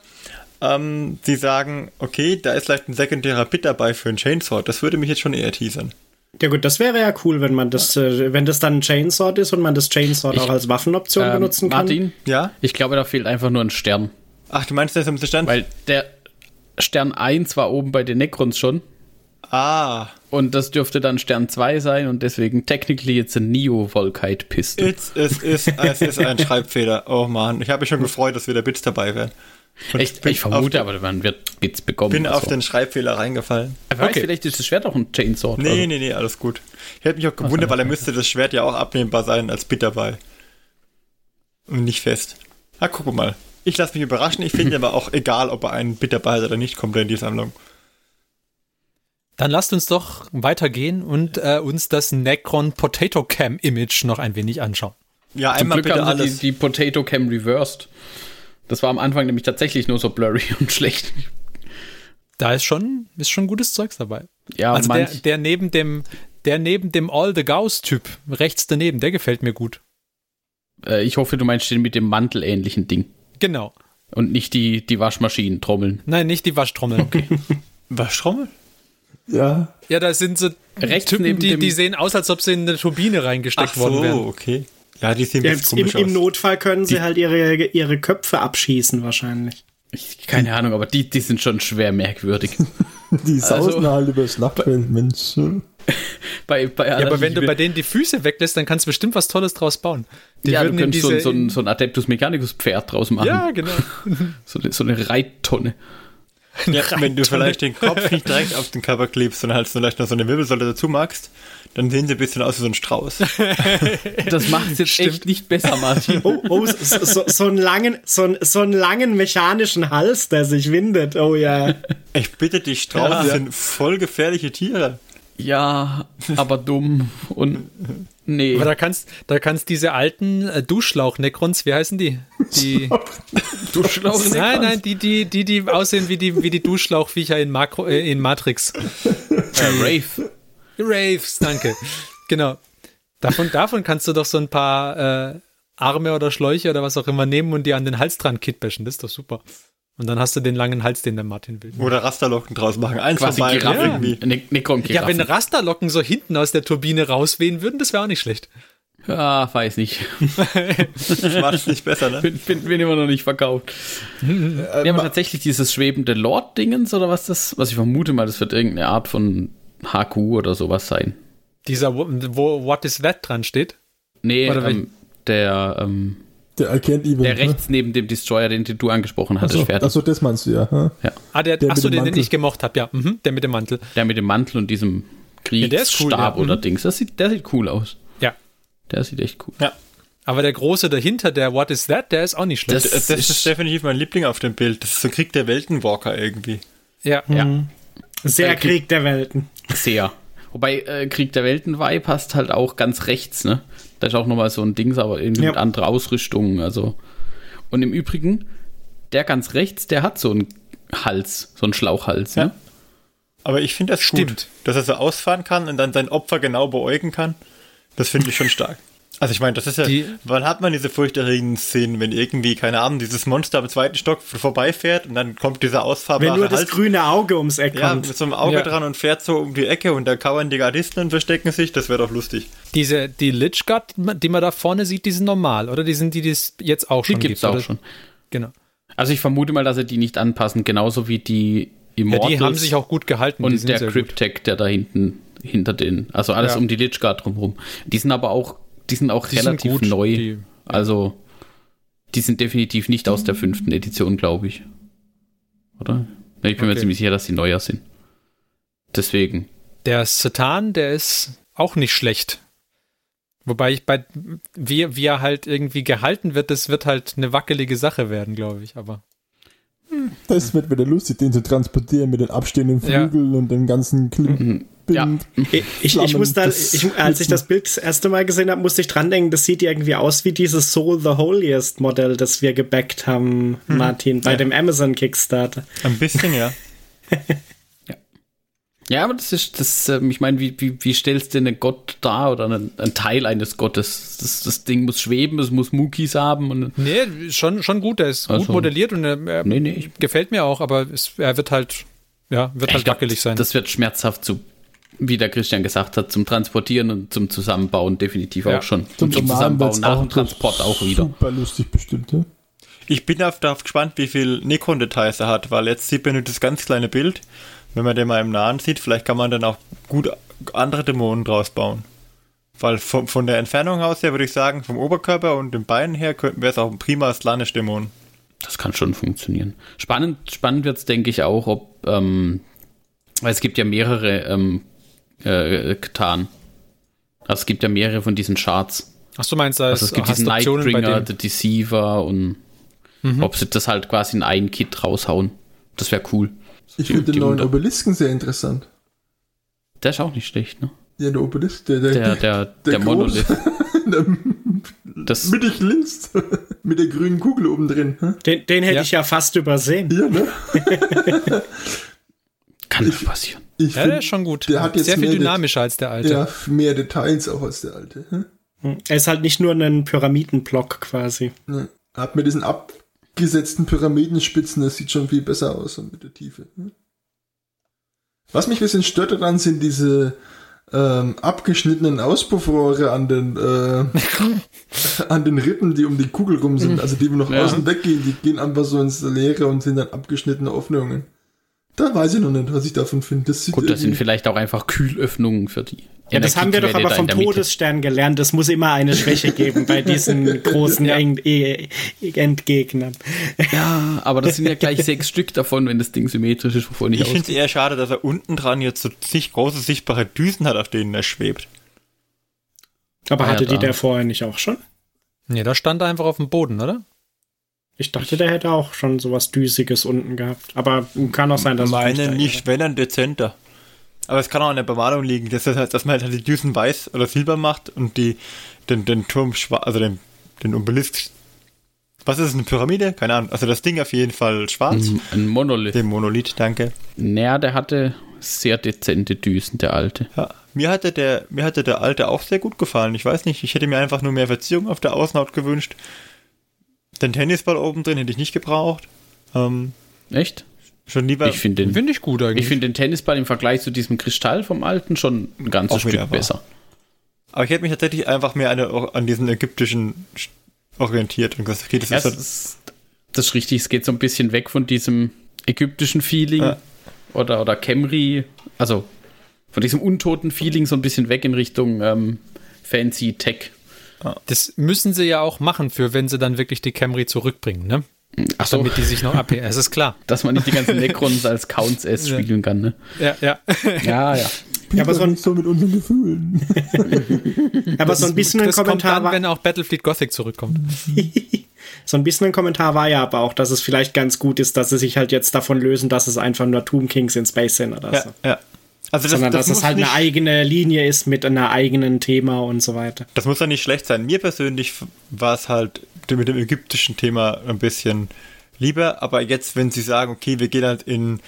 ähm, sie sagen, okay, da ist vielleicht ein sekundärer Bit dabei für ein Chainsword. Das würde mich jetzt schon eher teasern. Ja gut, das wäre ja cool, wenn man das, äh, wenn das dann ein Chainsword ist und man das Chainsword ich, auch als Waffenoption ähm, benutzen kann. Martin, ja? Ich glaube, da fehlt einfach nur ein Stern. Ach, du meinst, das ist der Stern? Weil der Stern 1 war oben bei den Necrons schon. Ah. Und das dürfte dann Stern 2 sein und deswegen technically jetzt ein Neo-Volkite-Pistol. Es, es, ist, es ist ein Schreibfehler. Oh man, ich habe mich schon gefreut, dass wieder Bits dabei wären. Echt? Ich vermute, aber man wird Bits bekommen. bin also. auf den Schreibfehler reingefallen. Ich weiß, okay. vielleicht ist das Schwert auch ein Chainsword. Nee, also. nee, nee, alles gut. Ich hätte mich auch gewundert, weil er müsste das Schwert ja auch abnehmbar sein als Bit dabei. Und nicht fest. Na, guck mal. Ich lasse mich überraschen. Ich finde aber auch egal, ob er einen Bit dabei hat oder nicht, kommt er in die Sammlung. Dann lasst uns doch weitergehen und äh, uns das Necron Potato Cam Image noch ein wenig anschauen. Ja, einmal Zum Glück bitte alles. Die, die Potato Cam reversed. Das war am Anfang nämlich tatsächlich nur so blurry und schlecht. Da ist schon, ist schon gutes Zeugs dabei. Ja, also der, der neben dem, der neben dem All the Gauss Typ rechts daneben, der gefällt mir gut. Äh, ich hoffe, du meinst den mit dem mantelähnlichen Ding. Genau. Und nicht die, die Waschmaschinentrommeln. Nein, nicht die Waschtrommeln. Okay. Waschtrommel? Ja. Ja, da sind so rechts Typen, neben die, die sehen aus, als ob sie in eine Turbine reingesteckt Ach so, worden wären. okay. Ja, die sehen ja, im, Im Notfall können sie halt ihre, ihre Köpfe abschießen wahrscheinlich. Ich, keine Ahnung, aber die, die sind schon schwer merkwürdig. die sausen also, halt übers Nachtfeld, Mensch. bei, bei ja, aber wenn du bei denen die Füße weglässt, dann kannst du bestimmt was Tolles draus bauen. Die ja, du könntest so, so, ein, so ein Adeptus Mechanicus Pferd draus machen. Ja, genau. so, so eine Reittonne. Ja, wenn du vielleicht den Kopf nicht direkt auf den Cover klebst, sondern halt vielleicht noch so eine Wirbelsäule dazu magst, dann sehen sie ein bisschen aus wie so ein Strauß. das macht es jetzt Stimmt. echt nicht besser, Martin. Oh, oh so, so, so, einen langen, so, so einen langen mechanischen Hals, der sich windet. Oh ja. Ich bitte dich, Strauße ja. sind voll gefährliche Tiere. Ja, aber dumm und nee. Aber da kannst, da kannst diese alten äh, Duschschlauch-Necrons, wie heißen die? Die Duschschlauch -Necrons? Nein, nein, die, die, die, die aussehen wie die, wie die Duschschlauchviecher in, Makro, äh, in Matrix. Äh, Wraith. Wraiths, danke. genau. Davon, davon kannst du doch so ein paar äh, Arme oder Schläuche oder was auch immer nehmen und die an den Hals dran kitbashen. Das ist doch super. Und dann hast du den langen Hals, den der Martin will. Oder Rasterlocken draus machen. Eins Quasi von beiden ja. irgendwie. Ne, ne ja, wenn Rasterlocken so hinten aus der Turbine rauswehen würden, das wäre auch nicht schlecht. Ja, weiß nicht. Macht es nicht besser, ne? Bin, bin, bin, immer noch nicht verkauft. Wir haben tatsächlich dieses schwebende Lord-Dingens oder was das, was ich vermute mal, das wird irgendeine Art von HQ oder sowas sein. Dieser, wo What is that dran steht? Nee, ähm, der, ähm, der erkennt Evil. Der ne? rechts neben dem Destroyer, den du angesprochen hattest, achso, fertig. Achso, das meinst du ja. Hm? ja. Ah, der, der achso, den, den ich gemocht habe, ja. Mhm, der mit dem Mantel. Der mit dem Mantel und diesem Kriegsstab ja, cool, ja. oder mhm. Dings. Das sieht, der sieht cool aus. Ja. Der sieht echt cool. Ja. Aber der große dahinter, der What is that, der ist auch nicht schlecht. Das, das, das ist definitiv mein Liebling auf dem Bild. Das ist so Krieg der Weltenwalker irgendwie. Ja. Mhm. ja. Sehr Krieg der Welten. Sehr. Wobei äh, Krieg der Welten-Vibe passt halt auch ganz rechts, ne? Da ist auch nochmal so ein Dings, aber irgendwie ja. mit anderer Ausrüstung, also. Und im Übrigen, der ganz rechts, der hat so einen Hals, so einen Schlauchhals, ja. ne? Aber ich finde das Stimmt. gut, dass er so ausfahren kann und dann sein Opfer genau beäugen kann. Das finde ich schon stark. Also ich meine, das ist ja, die, wann hat man diese furchterregenden Szenen, wenn irgendwie, keine Ahnung, dieses Monster am zweiten Stock vorbeifährt und dann kommt dieser ausfahrbare Wenn nur das Hals, grüne Auge ums Eck ja, kommt. mit so einem Auge ja. dran und fährt so um die Ecke und da kauern die Gardisten und verstecken sich, das wäre doch lustig. Diese, die Lich Guard, die man da vorne sieht, die sind normal, oder? Die sind die, die es jetzt auch schon die gibt's gibt, auch schon. Genau. Also ich vermute mal, dass sie die nicht anpassen, genauso wie die Immortals. Ja, die haben sich auch gut gehalten. Und der Cryptek, der da hinten, hinter den, also alles ja. um die Lich Guard drumherum. Die sind aber auch die sind auch die relativ sind neu. Die, ja. Also, die sind definitiv nicht aus der fünften Edition, glaube ich. Oder? Ich bin okay. mir ziemlich sicher, dass die neuer sind. Deswegen. Der Satan, der ist auch nicht schlecht. Wobei ich bei, wie, wie er halt irgendwie gehalten wird, das wird halt eine wackelige Sache werden, glaube ich, aber. Das wird wieder lustig, den zu transportieren mit den abstehenden Flügeln ja. und den ganzen Klimpen. Ja. Ich, ich, muss da, ich, als ich das Bild das erste Mal gesehen habe, musste ich dran denken, das sieht irgendwie aus wie dieses Soul the Holiest Modell, das wir gebackt haben, hm. Martin, bei ja. dem Amazon Kickstarter. Ein bisschen, ja. Ja, aber das ist, das, ähm, ich meine, wie, wie, wie stellst du einen Gott dar oder einen, einen Teil eines Gottes? Das, das Ding muss schweben, es muss Mukis haben. Und nee, schon, schon gut, er ist also, gut modelliert und er, er nee, nee. gefällt mir auch, aber es, er wird halt, ja, wird halt wackelig sein. Das wird schmerzhaft zu, wie der Christian gesagt hat, zum Transportieren und zum Zusammenbauen definitiv ja. auch schon. Zum, zum Zusammenbauen nach dem Transport auch wieder. Super lustig bestimmt, ja? Ich bin darauf gespannt, wie viel Nikon-Details er hat, weil jetzt sieht man nur das ganz kleine Bild wenn man den mal im Nahen sieht, vielleicht kann man dann auch gut andere Dämonen draus bauen. Weil von, von der Entfernung aus her würde ich sagen, vom Oberkörper und den Beinen her könnten wir es auch ein prima Slanish-Dämon. Das kann schon funktionieren. Spannend, spannend wird es, denke ich, auch, ob, ähm, weil es gibt ja mehrere ähm, äh, Ktan. Also es gibt ja mehrere von diesen Charts. Ach du meinst, also es gibt diesen Nightbringer, The Deceiver und mhm. ob sie das halt quasi in ein Kit raushauen. Das wäre cool. Ich finde den neuen Obelisken sehr interessant. Der ist auch nicht schlecht, ne? Ja, der Obelisk, der, der, der, der, der, der Monolith. das mittig links mit der grünen Kugel oben drin. Den, den hätte ja. ich ja fast übersehen. Ja, ne? Kann ich, passieren. Ich ja, find, der ist schon gut. Der hat jetzt sehr viel dynamischer als der alte. Ja, mehr Details auch als der alte. Hm? Er ist halt nicht nur ein Pyramidenblock quasi. Ja. Hat mir diesen Ab gesetzten Pyramidenspitzen, das sieht schon viel besser aus und mit der Tiefe. Ne? Was mich ein bisschen stört daran, sind diese ähm, abgeschnittenen Auspuffrohre an den äh, an den Rippen, die um die Kugel rum sind, also die noch ja. außen weggehen, die gehen einfach so ins Leere und sind dann abgeschnittene Öffnungen. Da weiß ich noch nicht, was ich davon finde. Das Gut, das sind vielleicht auch einfach Kühlöffnungen für die. Ja, das haben wir doch aber vom Todesstern gelernt. Es muss immer eine Schwäche geben bei diesen großen ja. E, Endgegnern. Ja, aber das sind ja gleich sechs Stück davon, wenn das Ding symmetrisch ist, wovon ich Ich finde es eher schade, dass er unten dran jetzt so sich große sichtbare Düsen hat, auf denen er schwebt. Aber ah, hatte ja, die der vorher nicht auch schon? Nee, da stand er einfach auf dem Boden, oder? Ich dachte, der hätte auch schon sowas Düsiges unten gehabt. Aber kann auch sein, dass Meine nicht, wenn dann dezenter. Aber es kann auch an der Bemalung liegen, dass, das heißt, dass man halt die Düsen weiß oder silber macht und die, den, den Turm schwarz, also den, den Obelisk. Was ist es, eine Pyramide? Keine Ahnung. Also das Ding auf jeden Fall schwarz. Ein Monolith. Den Monolith, danke. Naja, der hatte sehr dezente Düsen, der alte. Ja, mir hatte der, mir hatte der alte auch sehr gut gefallen. Ich weiß nicht, ich hätte mir einfach nur mehr Verzierung auf der Außenhaut gewünscht. Den Tennisball oben drin hätte ich nicht gebraucht. Ähm, Echt? Schon lieber. Ich finde den, find ich gut eigentlich. Ich finde den Tennisball im Vergleich zu diesem Kristall vom alten schon ein ganzes Stück besser. Aber ich hätte mich tatsächlich einfach mehr an, an diesen ägyptischen orientiert und gesagt, okay, das, ja, ist, halt das, das ist richtig. Es geht so ein bisschen weg von diesem ägyptischen Feeling ja. oder, oder Camry, also von diesem untoten Feeling so ein bisschen weg in Richtung ähm, Fancy Tech. Das müssen sie ja auch machen, für wenn sie dann wirklich die Camry zurückbringen, ne? Ach so. Damit die sich noch abheben. Es ist klar. Dass man nicht die ganzen Necrons als Counts S spielen kann, ne? Ja, ja. Ja, ja. Ja, aber so, ein, so mit unseren Gefühlen. aber so ein bisschen ein Kommentar kommt dann, war, wenn auch Battlefield Gothic zurückkommt. so ein bisschen ein Kommentar war ja aber auch, dass es vielleicht ganz gut ist, dass sie sich halt jetzt davon lösen, dass es einfach nur Tomb Kings in Space sind oder ja, so. Ja. Also das, Sondern das dass es halt eine eigene Linie ist mit einer eigenen Thema und so weiter. Das muss ja nicht schlecht sein. Mir persönlich war es halt mit dem ägyptischen Thema ein bisschen lieber, aber jetzt, wenn sie sagen, okay, wir gehen halt in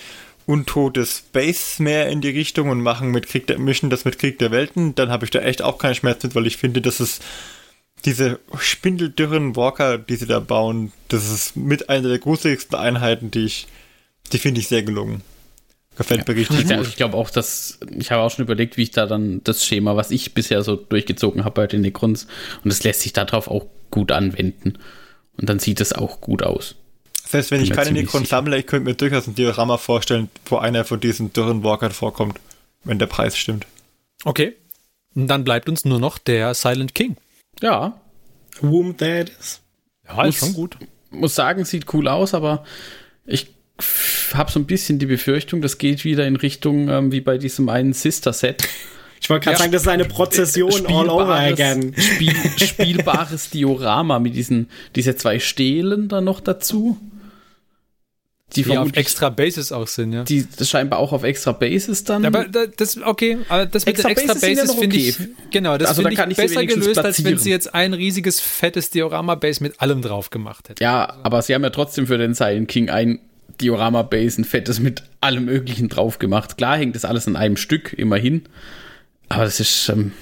untotes Space mehr in die Richtung und machen mit Krieg der mischen das mit Krieg der Welten, dann habe ich da echt auch keine Schmerzen mit, weil ich finde, dass es diese spindeldürren Walker, die sie da bauen, das ist mit einer der gruseligsten Einheiten, die ich, die finde ich sehr gelungen. Gefällt mir richtig gut. Ich glaube auch, dass ich habe auch schon überlegt, wie ich da dann das Schema, was ich bisher so durchgezogen habe bei den Necrons, und es lässt sich darauf auch gut anwenden. Und dann sieht es auch gut aus. Selbst wenn ich keine Necrons sammle, ich könnte mir durchaus ein Diorama vorstellen, wo einer von diesen dürren Walkern vorkommt, wenn der Preis stimmt. Okay. Und dann bleibt uns nur noch der Silent King. Ja. Whom that is. Ja, ist schon gut. Muss sagen, sieht cool aus, aber ich habe so ein bisschen die Befürchtung, das geht wieder in Richtung ähm, wie bei diesem einen Sister-Set. Ich wollte gerade ja, sagen, das ist eine Prozession all over again. Spiel, spielbares Diorama mit diesen diese zwei Stelen dann noch dazu. die, die auf extra Basis auch sind, ja. Die das scheinbar auch auf extra Basis dann. Aber das, okay, aber das mit extra extra Basis, Basis finde ich, genau, das also finde ich, ich besser gelöst, platzieren. als wenn sie jetzt ein riesiges, fettes Diorama-Base mit allem drauf gemacht hätten. Ja, aber sie haben ja trotzdem für den Silent King ein Diorama-Base, ein fettes mit allem Möglichen drauf gemacht. Klar hängt das alles an einem Stück, immerhin. Aber das ist, ähm,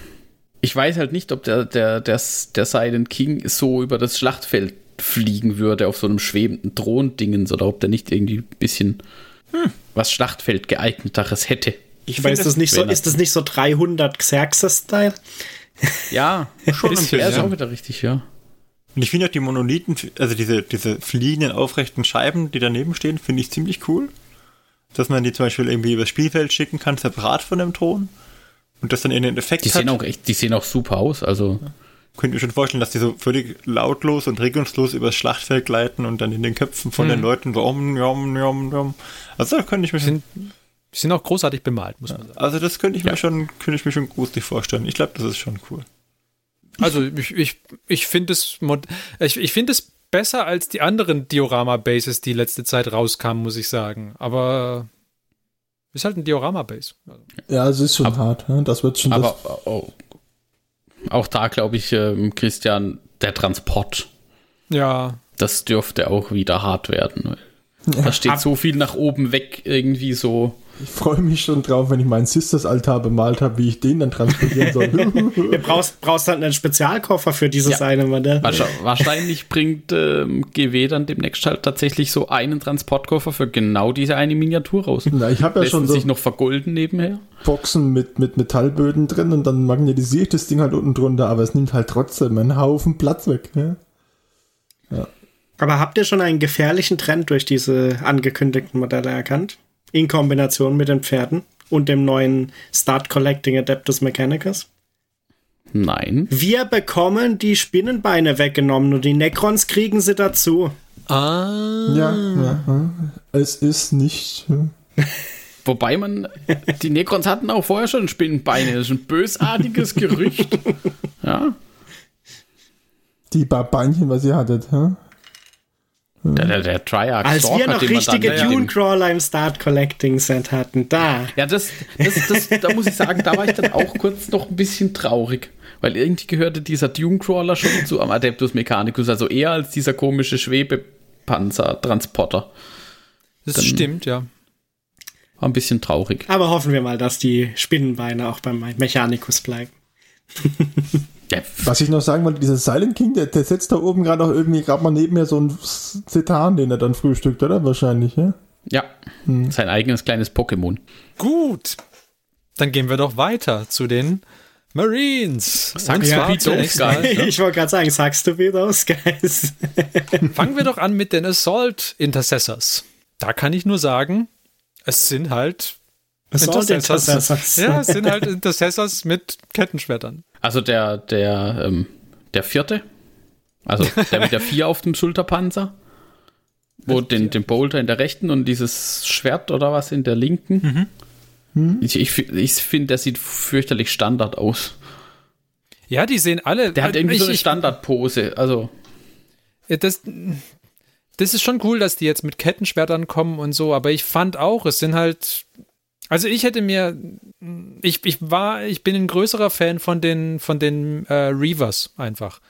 ich weiß halt nicht, ob der, der, der, der Silent King so über das Schlachtfeld fliegen würde auf so einem schwebenden Drohndingens oder ob der nicht irgendwie ein bisschen hm. was Schlachtfeld geeigneteres hätte. Ich weiß das nicht so, ist das nicht so 300 Xerxes-Style? Ja, schon ein bisschen. Ja, ist auch wieder richtig, ja. Und ich finde auch die Monolithen, also diese, diese fliegenden aufrechten Scheiben, die daneben stehen, finde ich ziemlich cool. Dass man die zum Beispiel irgendwie übers Spielfeld schicken kann, separat von dem Thron. Und das dann in den Effekt die hat. Sehen auch echt, die sehen auch super aus, also. Ja könnte mir schon vorstellen, dass die so völlig lautlos und regungslos übers Schlachtfeld gleiten und dann in den Köpfen von hm. den Leuten so om, om, om, om. Also da könnte ich mir sind, die sind auch großartig bemalt, muss man sagen. Also das könnte ich ja. mir schon, könnte ich mir schon gruselig vorstellen. Ich glaube, das ist schon cool. Also ich, ich, ich finde es ich, ich finde es besser als die anderen Diorama-Bases, die letzte Zeit rauskamen, muss ich sagen. Aber ist halt ein Diorama-Base. Ja, es ist schon aber, hart. Ne? Das wird schon. Aber oh, auch da glaube ich, äh, Christian, der Transport. Ja. Das dürfte auch wieder hart werden. Ja. Da steht so viel nach oben weg, irgendwie so. Ich freue mich schon drauf, wenn ich meinen Sisters-Altar bemalt habe, wie ich den dann transportieren soll. du brauchst, brauchst dann einen Spezialkoffer für dieses ja. eine Modell. Wahrscheinlich bringt ähm, GW dann demnächst halt tatsächlich so einen Transportkoffer für genau diese eine Miniatur raus. Na, ich habe ja schon so sich noch vergolden nebenher. Boxen mit, mit Metallböden drin und dann magnetisiere ich das Ding halt unten drunter, aber es nimmt halt trotzdem einen Haufen Platz weg. Ja. ja. Aber habt ihr schon einen gefährlichen Trend durch diese angekündigten Modelle erkannt? In Kombination mit den Pferden und dem neuen Start Collecting Adeptus Mechanicus? Nein. Wir bekommen die Spinnenbeine weggenommen und die Necrons kriegen sie dazu. Ah. Ja, ja. es ist nicht. Wobei man, die Necrons hatten auch vorher schon Spinnenbeine. Das ist ein bösartiges Gerücht. Ja. Die paar Beinchen, was ihr hattet, ja? Der, der, der Triarch Als Stalker, wir noch richtige Dune-Crawler im Start Collecting Set hatten, da. Ja, das, das, das, da muss ich sagen, da war ich dann auch kurz noch ein bisschen traurig. Weil irgendwie gehörte dieser Dune-Crawler schon zu am Adeptus Mechanicus, also eher als dieser komische Schwebepanzer-Transporter. Das dann stimmt, ja. War ein bisschen traurig. Aber hoffen wir mal, dass die Spinnenbeine auch beim Mechanicus bleiben. Ja. Was ich noch sagen wollte, dieser Silent King, der, der setzt da oben gerade auch irgendwie gerade mal neben mir so einen Zetan, den er dann frühstückt, oder? Wahrscheinlich, ja? Ja, hm. sein eigenes kleines Pokémon. Gut, dann gehen wir doch weiter zu den Marines. Sagst ja, du those guys? Ne? Ich wollte gerade sagen, sagst du wie those guys? Fangen wir doch an mit den Assault Intercessors. Da kann ich nur sagen, es sind halt Assault Intercessors. Ja, es sind halt Intercessors mit Kettenschwertern. Also der, der, ähm, der vierte, also der mit der vier auf dem Schulterpanzer, wo den, den Boulder in der rechten und dieses Schwert oder was in der linken. Mhm. Hm? Ich, ich, ich finde, der sieht fürchterlich Standard aus. Ja, die sehen alle. Der hat irgendwie ich, so eine Standardpose. Also. Das, das ist schon cool, dass die jetzt mit Kettenschwertern kommen und so, aber ich fand auch, es sind halt also ich hätte mir, ich, ich war, ich bin ein größerer Fan von den, von den äh, Reavers einfach.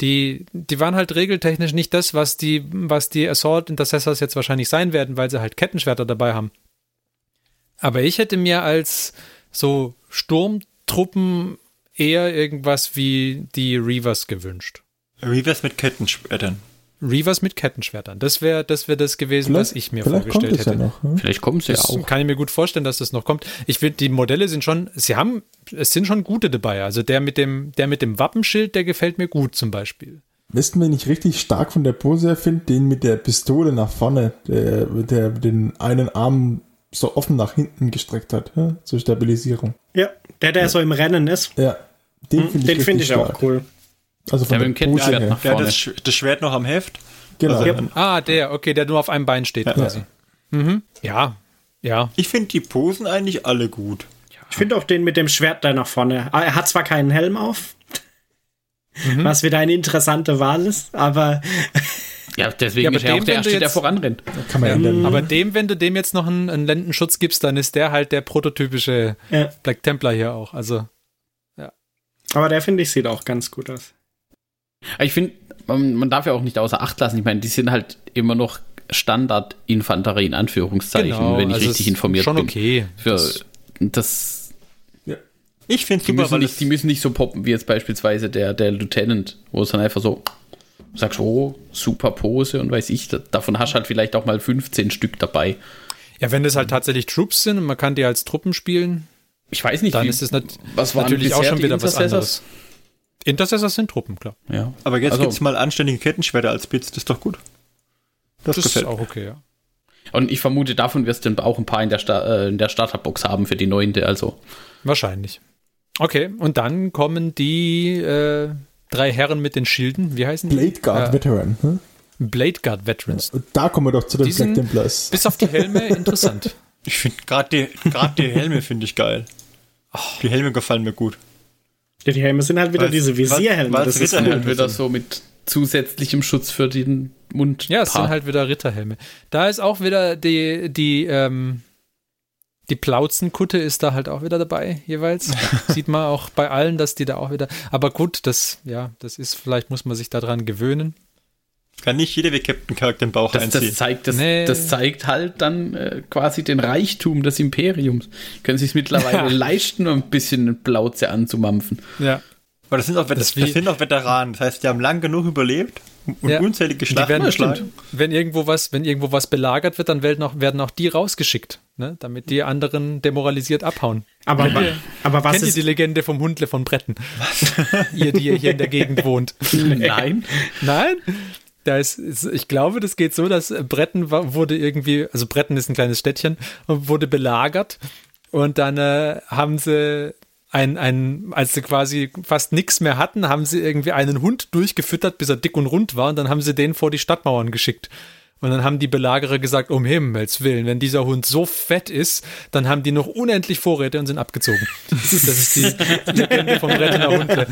Die, die waren halt regeltechnisch nicht das, was die, was die Assault Intercessors jetzt wahrscheinlich sein werden, weil sie halt Kettenschwerter dabei haben. Aber ich hätte mir als so Sturmtruppen eher irgendwas wie die Reavers gewünscht. Reavers mit Kettenschwertern. Reavers mit Kettenschwertern. Das wäre das, wär das gewesen, vielleicht, was ich mir vorgestellt hätte. Ja noch, hm? Vielleicht kommt es ja auch. Kann ich mir gut vorstellen, dass das noch kommt. Ich finde, die Modelle sind schon, sie haben, es sind schon gute dabei. Also der mit dem, der mit dem Wappenschild, der gefällt mir gut zum Beispiel. Wissen wir nicht richtig stark von der Pose finde, den mit der Pistole nach vorne, der, der den einen Arm so offen nach hinten gestreckt hat, ja, zur Stabilisierung. Ja, der, der ja. so im Rennen ist. Ja, den hm, finde ich, find ich auch cool. Also von der mit dem Kettenschwert nach vorne. Ja, das, das, Schwert noch am Heft. Genau. Also, ja. Ah, der, okay, der nur auf einem Bein steht ja. quasi. Mhm. Ja, ja. Ich finde die Posen eigentlich alle gut. Ich finde auch den mit dem Schwert da nach vorne. Ah, er hat zwar keinen Helm auf, mhm. was wieder eine interessante Wahl ist, aber Ja, deswegen ja, ist er auch der Erste, der voranrennt. Kann man ja, aber dem, wenn du dem jetzt noch einen, einen Lendenschutz gibst, dann ist der halt der prototypische ja. Black Templar hier auch. Also, ja. Aber der, finde ich, sieht auch ganz gut aus. Ich finde, man, man, darf ja auch nicht außer Acht lassen. Ich meine, die sind halt immer noch Standard-Infanterie in Anführungszeichen, genau, wenn ich also richtig informiert schon bin. Schon okay. Für das, das ja. Ich finde super, müssen nicht, die müssen nicht so poppen wie jetzt beispielsweise der, der Lieutenant, wo es dann einfach so sagst, oh, super Pose und weiß ich, davon hast du halt vielleicht auch mal 15 Stück dabei. Ja, wenn das halt tatsächlich Troops sind und man kann die als Truppen spielen, ich weiß nicht, dann wie, ist es nat was natürlich auch schon wieder was anderes. Intercessors sind Truppen, klar. Ja. Aber jetzt also, gibt es mal anständige Kettenschwerter als Bits, das ist doch gut. Das, das ist auch okay, ja. Und ich vermute, davon wirst du auch ein paar in der, Sta äh, der Starterbox haben für die neunte, also. Wahrscheinlich. Okay, und dann kommen die äh, drei Herren mit den Schilden, wie heißen die? Blade Guard äh, Veteran. Hm? Blade Guard Veterans. Ja, da kommen wir doch zu den Black Templars. Bis auf die Helme interessant. Ich finde gerade die, grad die Helme finde ich geil. Oh. Die Helme gefallen mir gut. Ja, die Helme sind halt wieder weil, diese Visierhelme. Weil, das ist halt wieder so mit zusätzlichem Schutz für den Mund. Ja, es sind halt wieder Ritterhelme. Da ist auch wieder die, die, ähm, die Plauzenkutte ist da halt auch wieder dabei, jeweils. Sieht man auch bei allen, dass die da auch wieder. Aber gut, das, ja, das ist, vielleicht muss man sich daran gewöhnen. Kann nicht jeder wie Captain Kirk den Bauch das, einziehen. Das zeigt, das, nee. das zeigt halt dann äh, quasi den Reichtum des Imperiums. Können sich mittlerweile ja. leisten, um ein bisschen Plauze anzumampfen. Ja. Aber das sind auch, das, das sind auch Veteranen. Das heißt, die haben lang genug überlebt und ja. unzählige Schlachten geschlagen. Wenn irgendwo was, wenn irgendwo was belagert wird, dann werden auch, werden auch die rausgeschickt, ne? damit die anderen demoralisiert abhauen. Aber, kennt ihr, aber was kennt ist ihr die Legende vom Hundle von Bretten? Was? ihr, die hier in der Gegend wohnt. Nein. Nein? Da ist, ich glaube, das geht so, dass Bretten wurde irgendwie, also Bretten ist ein kleines Städtchen, wurde belagert und dann äh, haben sie ein, ein, als sie quasi fast nichts mehr hatten, haben sie irgendwie einen Hund durchgefüttert, bis er dick und rund war, und dann haben sie den vor die Stadtmauern geschickt. Und dann haben die Belagerer gesagt, um Himmels Willen, wenn dieser Hund so fett ist, dann haben die noch unendlich Vorräte und sind abgezogen. Das ist die Legende vom Rettener Hund.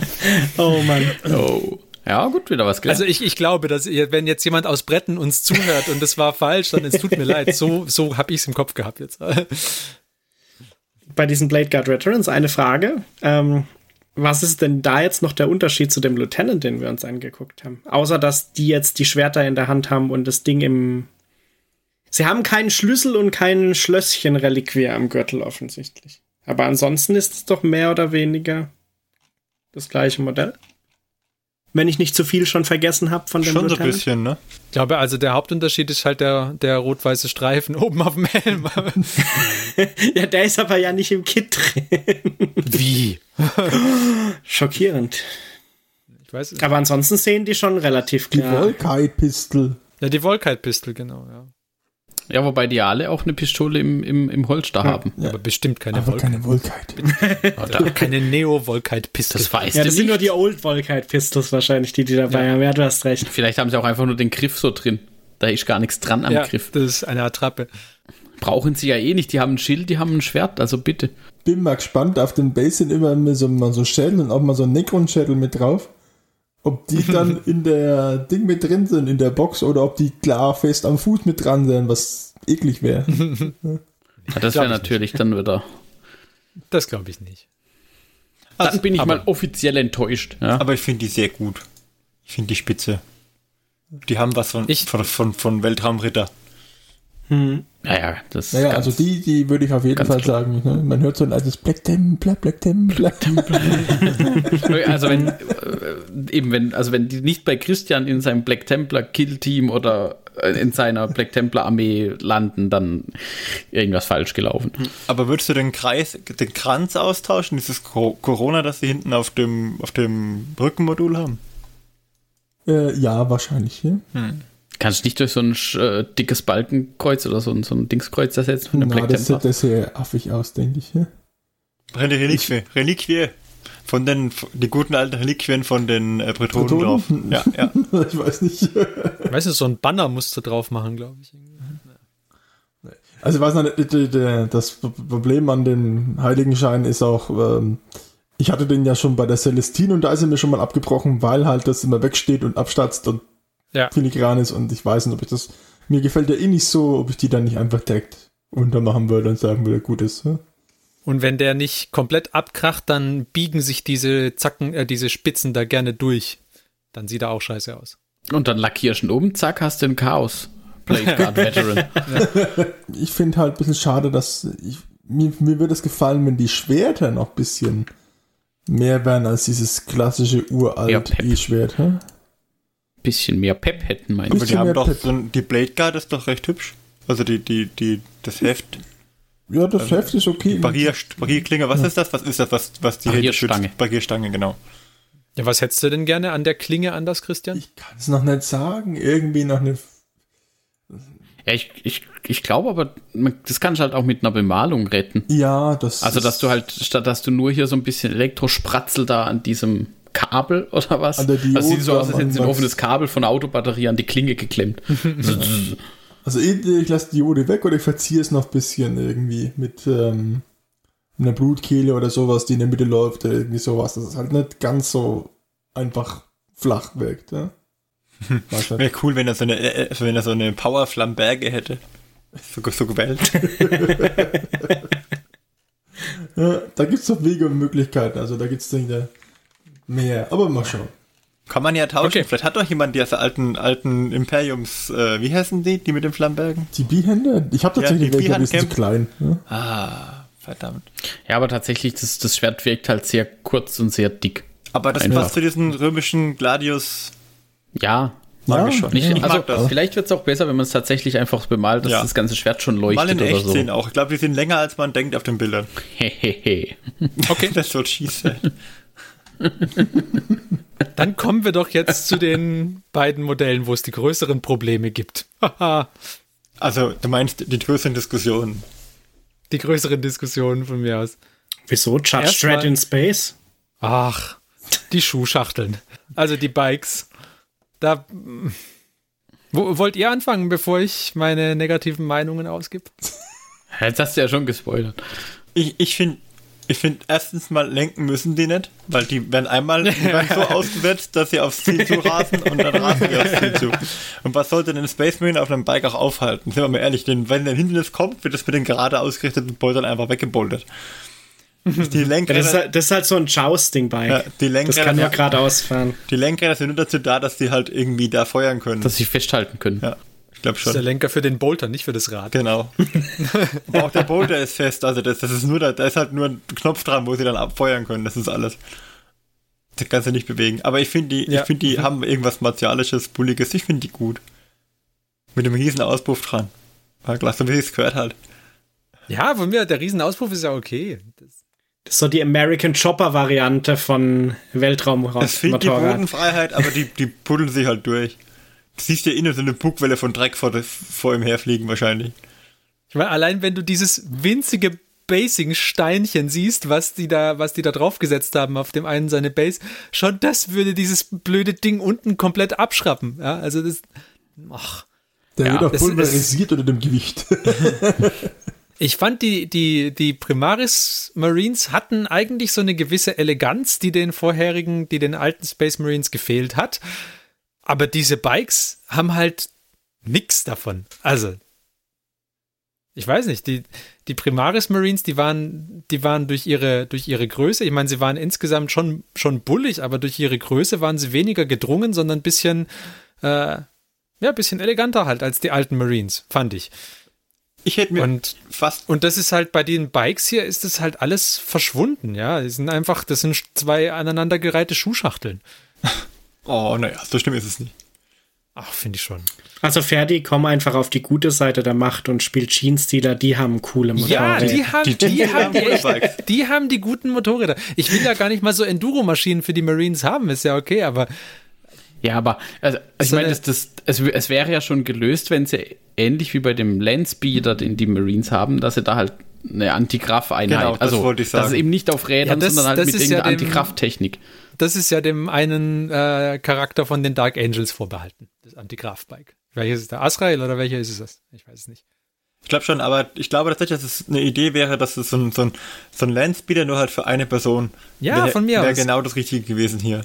Oh Mann. Oh. Ja, gut, wieder was gelernt. Also ich, ich glaube, dass wenn jetzt jemand aus Bretten uns zuhört und das war falsch, dann es tut mir leid. So, so habe ich es im Kopf gehabt jetzt bei diesen Blade Guard Veterans eine Frage. Ähm, was ist denn da jetzt noch der Unterschied zu dem Lieutenant, den wir uns angeguckt haben? Außer, dass die jetzt die Schwerter in der Hand haben und das Ding im. Sie haben keinen Schlüssel und kein Schlösschen-Reliquier am Gürtel offensichtlich. Aber ansonsten ist es doch mehr oder weniger das gleiche Modell wenn ich nicht zu viel schon vergessen habe von dem Schon Lieutenant. so ein bisschen, ne? Ich glaube, also der Hauptunterschied ist halt der, der rot-weiße Streifen oben auf dem Helm. ja, der ist aber ja nicht im Kit drin. Wie? Schockierend. Ich weiß es Aber ansonsten sehen die schon relativ klar. Die Volkite-Pistel. Ja, die Volkite-Pistel, genau, ja. Ja, wobei die alle auch eine Pistole im, im, im Holster ja, haben. Ja. Aber bestimmt keine Aber keine Volkite. Oder keine Neo-Volkite-Pistole. Das weiß Ja, das sind nur die Old-Volkite-Pistols wahrscheinlich, die die dabei ja. haben. Ja, du hast recht. Vielleicht haben sie auch einfach nur den Griff so drin. Da ist gar nichts dran am ja, Griff. das ist eine Attrappe. Brauchen sie ja eh nicht. Die haben ein Schild, die haben ein Schwert, also bitte. Bin mal gespannt. Auf den Base sind immer so, mal so Schädel und auch mal so ein Necron-Schädel mit drauf. Ob die dann in der Ding mit drin sind, in der Box, oder ob die klar fest am Fuß mit dran sind, was eklig wäre. ja, das wäre natürlich nicht. dann wieder. Das glaube ich nicht. Dann also, bin ich mal offiziell enttäuscht. Ja? Aber ich finde die sehr gut. Ich finde die spitze. Die haben was von, ich, von, von, von Weltraumritter. Hm. Naja, das naja, also die, die würde ich auf jeden Fall klar. sagen. Ne? Man hört so ein altes Black Templar, Black Templar. also wenn, äh, eben wenn, also wenn die nicht bei Christian in seinem Black Templar Kill Team oder äh, in seiner Black Templar Armee landen, dann irgendwas falsch gelaufen. Aber würdest du den Kreis, den Kranz austauschen, dieses Corona, das sie hinten auf dem, auf dem Brückenmodul haben? Äh, ja, wahrscheinlich, ja. Hm. Kannst du nicht durch so ein äh, dickes Balkenkreuz oder so ein, so ein Dingskreuz ersetzen von dem Black das Templar? das sieht sehr affig aus, denke ich. Ja? Eine Reliquie. Reliquie. Von den die guten alten Reliquien von den äh, Bretonen, Bretonen drauf. Ja, ja. ich weiß nicht. weißt du, so ein Banner musst du drauf machen, glaube ich. Also ich weiß nicht, das Problem an den Heiligenschein ist auch, ähm, ich hatte den ja schon bei der Celestine und da ist er mir schon mal abgebrochen, weil halt das immer wegsteht und abstatzt und ja. filigran ist und ich weiß nicht, ob ich das, mir gefällt der eh nicht so, ob ich die dann nicht einfach direkt untermachen würde und sagen würde, gut ist. Ja? Und wenn der nicht komplett abkracht, dann biegen sich diese Zacken, äh, diese Spitzen da gerne durch. Dann sieht er auch scheiße aus. Und dann lackierst du oben, zack, hast du ein Chaos. Blade Guard Veteran. Ich finde halt ein bisschen schade, dass ich, mir, mir würde es gefallen, wenn die Schwerter noch ein bisschen mehr wären als dieses klassische uralt E-Schwert. Hm? Bisschen mehr Pep hätten, meine ich. Aber die haben doch so ein, die Blade Guard ist doch recht hübsch. Also die, die, die, das Heft. Ja, das also Heft ist okay. Barrier, Barrierklinge, was ja. ist das? Was ist das, was, was die Barrierstange. Barrierstange, genau. Ja, was hättest du denn gerne an der Klinge anders, Christian? Ich kann es noch nicht sagen. Irgendwie noch eine ja, ich, ich, ich glaube aber, das kannst du halt auch mit einer Bemalung retten. Ja, das. Also, dass du halt, statt dass du nur hier so ein bisschen Elektrospratzel da an diesem Kabel oder was? An der Diode das sieht so aus, als hätten sie ein offenes Kabel von der Autobatterie an die Klinge geklemmt. also, ich, ich lasse die Diode weg oder ich verziehe es noch ein bisschen irgendwie mit ähm, einer Blutkehle oder sowas, die in der Mitte läuft oder irgendwie sowas. Das ist halt nicht ganz so einfach flach wirkt. Ja? Wäre cool, wenn er so eine, äh, wenn er so eine Power-Flamberge hätte. So, so gewählt. ja, da gibt es doch Wege und Möglichkeiten. Also da gibt es mehr. Aber mal schauen. Kann man ja tauschen. Okay. Vielleicht hat doch jemand diese alten, alten Imperiums, äh, wie heißen die, die mit den Flambergen? Die Bihände? Ich habe tatsächlich ja, welche, die sind zu klein. Ja? Ah, verdammt. Ja, aber tatsächlich, das, das Schwert wirkt halt sehr kurz und sehr dick. Aber das Einfach. passt zu diesen römischen Gladius ja, mag ja, ich schon. Nicht, also, vielleicht wird es auch besser, wenn man es tatsächlich einfach bemalt, dass ja. das ganze Schwert schon leuchtet Mal in echt so. Sehen auch. Ich glaube, die sind länger, als man denkt auf den Bildern. Hehehe. okay, das soll schieß sein. Dann kommen wir doch jetzt zu den beiden Modellen, wo es die größeren Probleme gibt. also, du meinst die größeren Diskussionen? Die größeren Diskussionen von mir aus. Wieso? Judge Dredd in Space? Ach, die Schuhschachteln. Also die Bikes. Da. Wo, wollt ihr anfangen, bevor ich meine negativen Meinungen ausgib? Jetzt hast du ja schon gespoilert. Ich, ich finde, ich finde, erstens mal lenken müssen die nicht, weil die werden einmal die werden so ausgewetzt, dass sie aufs Ziel zu rasen und dann rasen die aufs Ziel zu. Und was sollte denn ein Space Marine auf einem Bike auch aufhalten? Sind wir mal ehrlich, denn wenn der Hindernis kommt, wird das mit den gerade ausgerichteten Boltern einfach weggeboltert. Die Lenkräder, das, ist halt, das ist halt so ein Jousting-Bike. Ja, die Lenkräder, das kann nur geradeaus fahren. Die Lenkräder sind nur dazu da, dass die halt irgendwie da feuern können. Dass sie festhalten können. Ja, ich glaube schon. Das ist der Lenker für den Bolter, nicht für das Rad. Genau. auch der Bolter ist fest, also das, das ist nur, da, da ist halt nur ein Knopf dran, wo sie dann abfeuern können, das ist alles. Das kannst du nicht bewegen. Aber ich finde die, ja. ich finde die mhm. haben irgendwas Martialisches, Bulliges, ich finde die gut. Mit dem riesen Auspuff dran. War klasse, wie es gehört halt. Ja, von mir, der Riesenauspuff ist ja okay. Das das ist so die American Chopper-Variante von Weltraummotorrad. Es fehlt die Bodenfreiheit, aber die, die puddeln sich halt durch. Du siehst ja innen so eine Bugwelle von Dreck vor, vor ihm herfliegen wahrscheinlich. Ich meine, allein wenn du dieses winzige Basing-Steinchen siehst, was die da, was die da draufgesetzt haben auf dem einen seine Base, schon das würde dieses blöde Ding unten komplett abschrappen. Ja, also das, ach. Der ja, wird auch pulverisiert unter dem Gewicht. Ich fand, die, die, die Primaris Marines hatten eigentlich so eine gewisse Eleganz, die den vorherigen, die den alten Space Marines gefehlt hat. Aber diese Bikes haben halt nix davon. Also, ich weiß nicht, die, die Primaris Marines, die waren, die waren durch ihre, durch ihre Größe, ich meine, sie waren insgesamt schon, schon bullig, aber durch ihre Größe waren sie weniger gedrungen, sondern ein bisschen, äh, ja, ein bisschen eleganter halt als die alten Marines, fand ich. Ich hätte mir und, fast. Und das ist halt bei den Bikes hier, ist das halt alles verschwunden, ja. Die sind einfach, das sind zwei aneinandergereihte Schuhschachteln. oh, naja, so schlimm ist es nicht. Ach, finde ich schon. Also Ferdi, komm einfach auf die gute Seite der Macht und spielt Jeans-Dealer, die haben coole Motorräder. Ja, die haben die, die, die haben die, die haben die guten Motorräder. Ich will ja gar nicht mal so Enduro-Maschinen für die Marines haben, ist ja okay, aber ja, aber also, also ich meine, das, das, es, es wäre ja schon gelöst, wenn sie ähnlich wie bei dem Landspeeder, den die Marines haben, dass sie da halt eine Antikraft-Einheit, genau, also wollte ich sagen. dass es eben nicht auf Rädern, ja, das, sondern halt mit irgendeiner ja Antikrafttechnik. Das ist ja dem einen äh, Charakter von den Dark Angels vorbehalten, das Antikraft-Bike. Welches ist der Asrael oder welcher ist es? Ich weiß es nicht. Ich glaube schon, aber ich glaube tatsächlich, dass es eine Idee wäre, dass es so ein, so ein, so ein Landspeeder nur halt für eine Person ja, wär, von mir wäre genau das Richtige gewesen hier.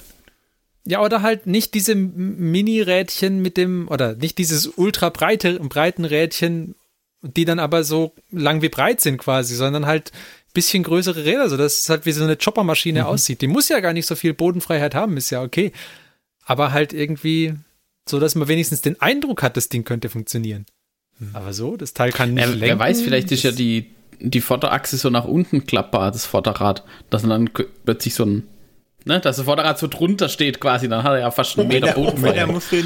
Ja, oder halt nicht diese Mini-Rädchen mit dem, oder nicht dieses ultra breite, breiten Rädchen, die dann aber so lang wie breit sind quasi, sondern halt bisschen größere Räder, so dass es halt wie so eine Choppermaschine mhm. aussieht. Die muss ja gar nicht so viel Bodenfreiheit haben, ist ja okay. Aber halt irgendwie so, dass man wenigstens den Eindruck hat, das Ding könnte funktionieren. Mhm. Aber so, das Teil kann nicht äh, lenken. Wer weiß, vielleicht ist ja die, die Vorderachse so nach unten klappbar, das Vorderrad, dass dann plötzlich so ein Ne, dass das Vorderrad so drunter steht quasi, dann hat er ja fast einen Meter Boden. Den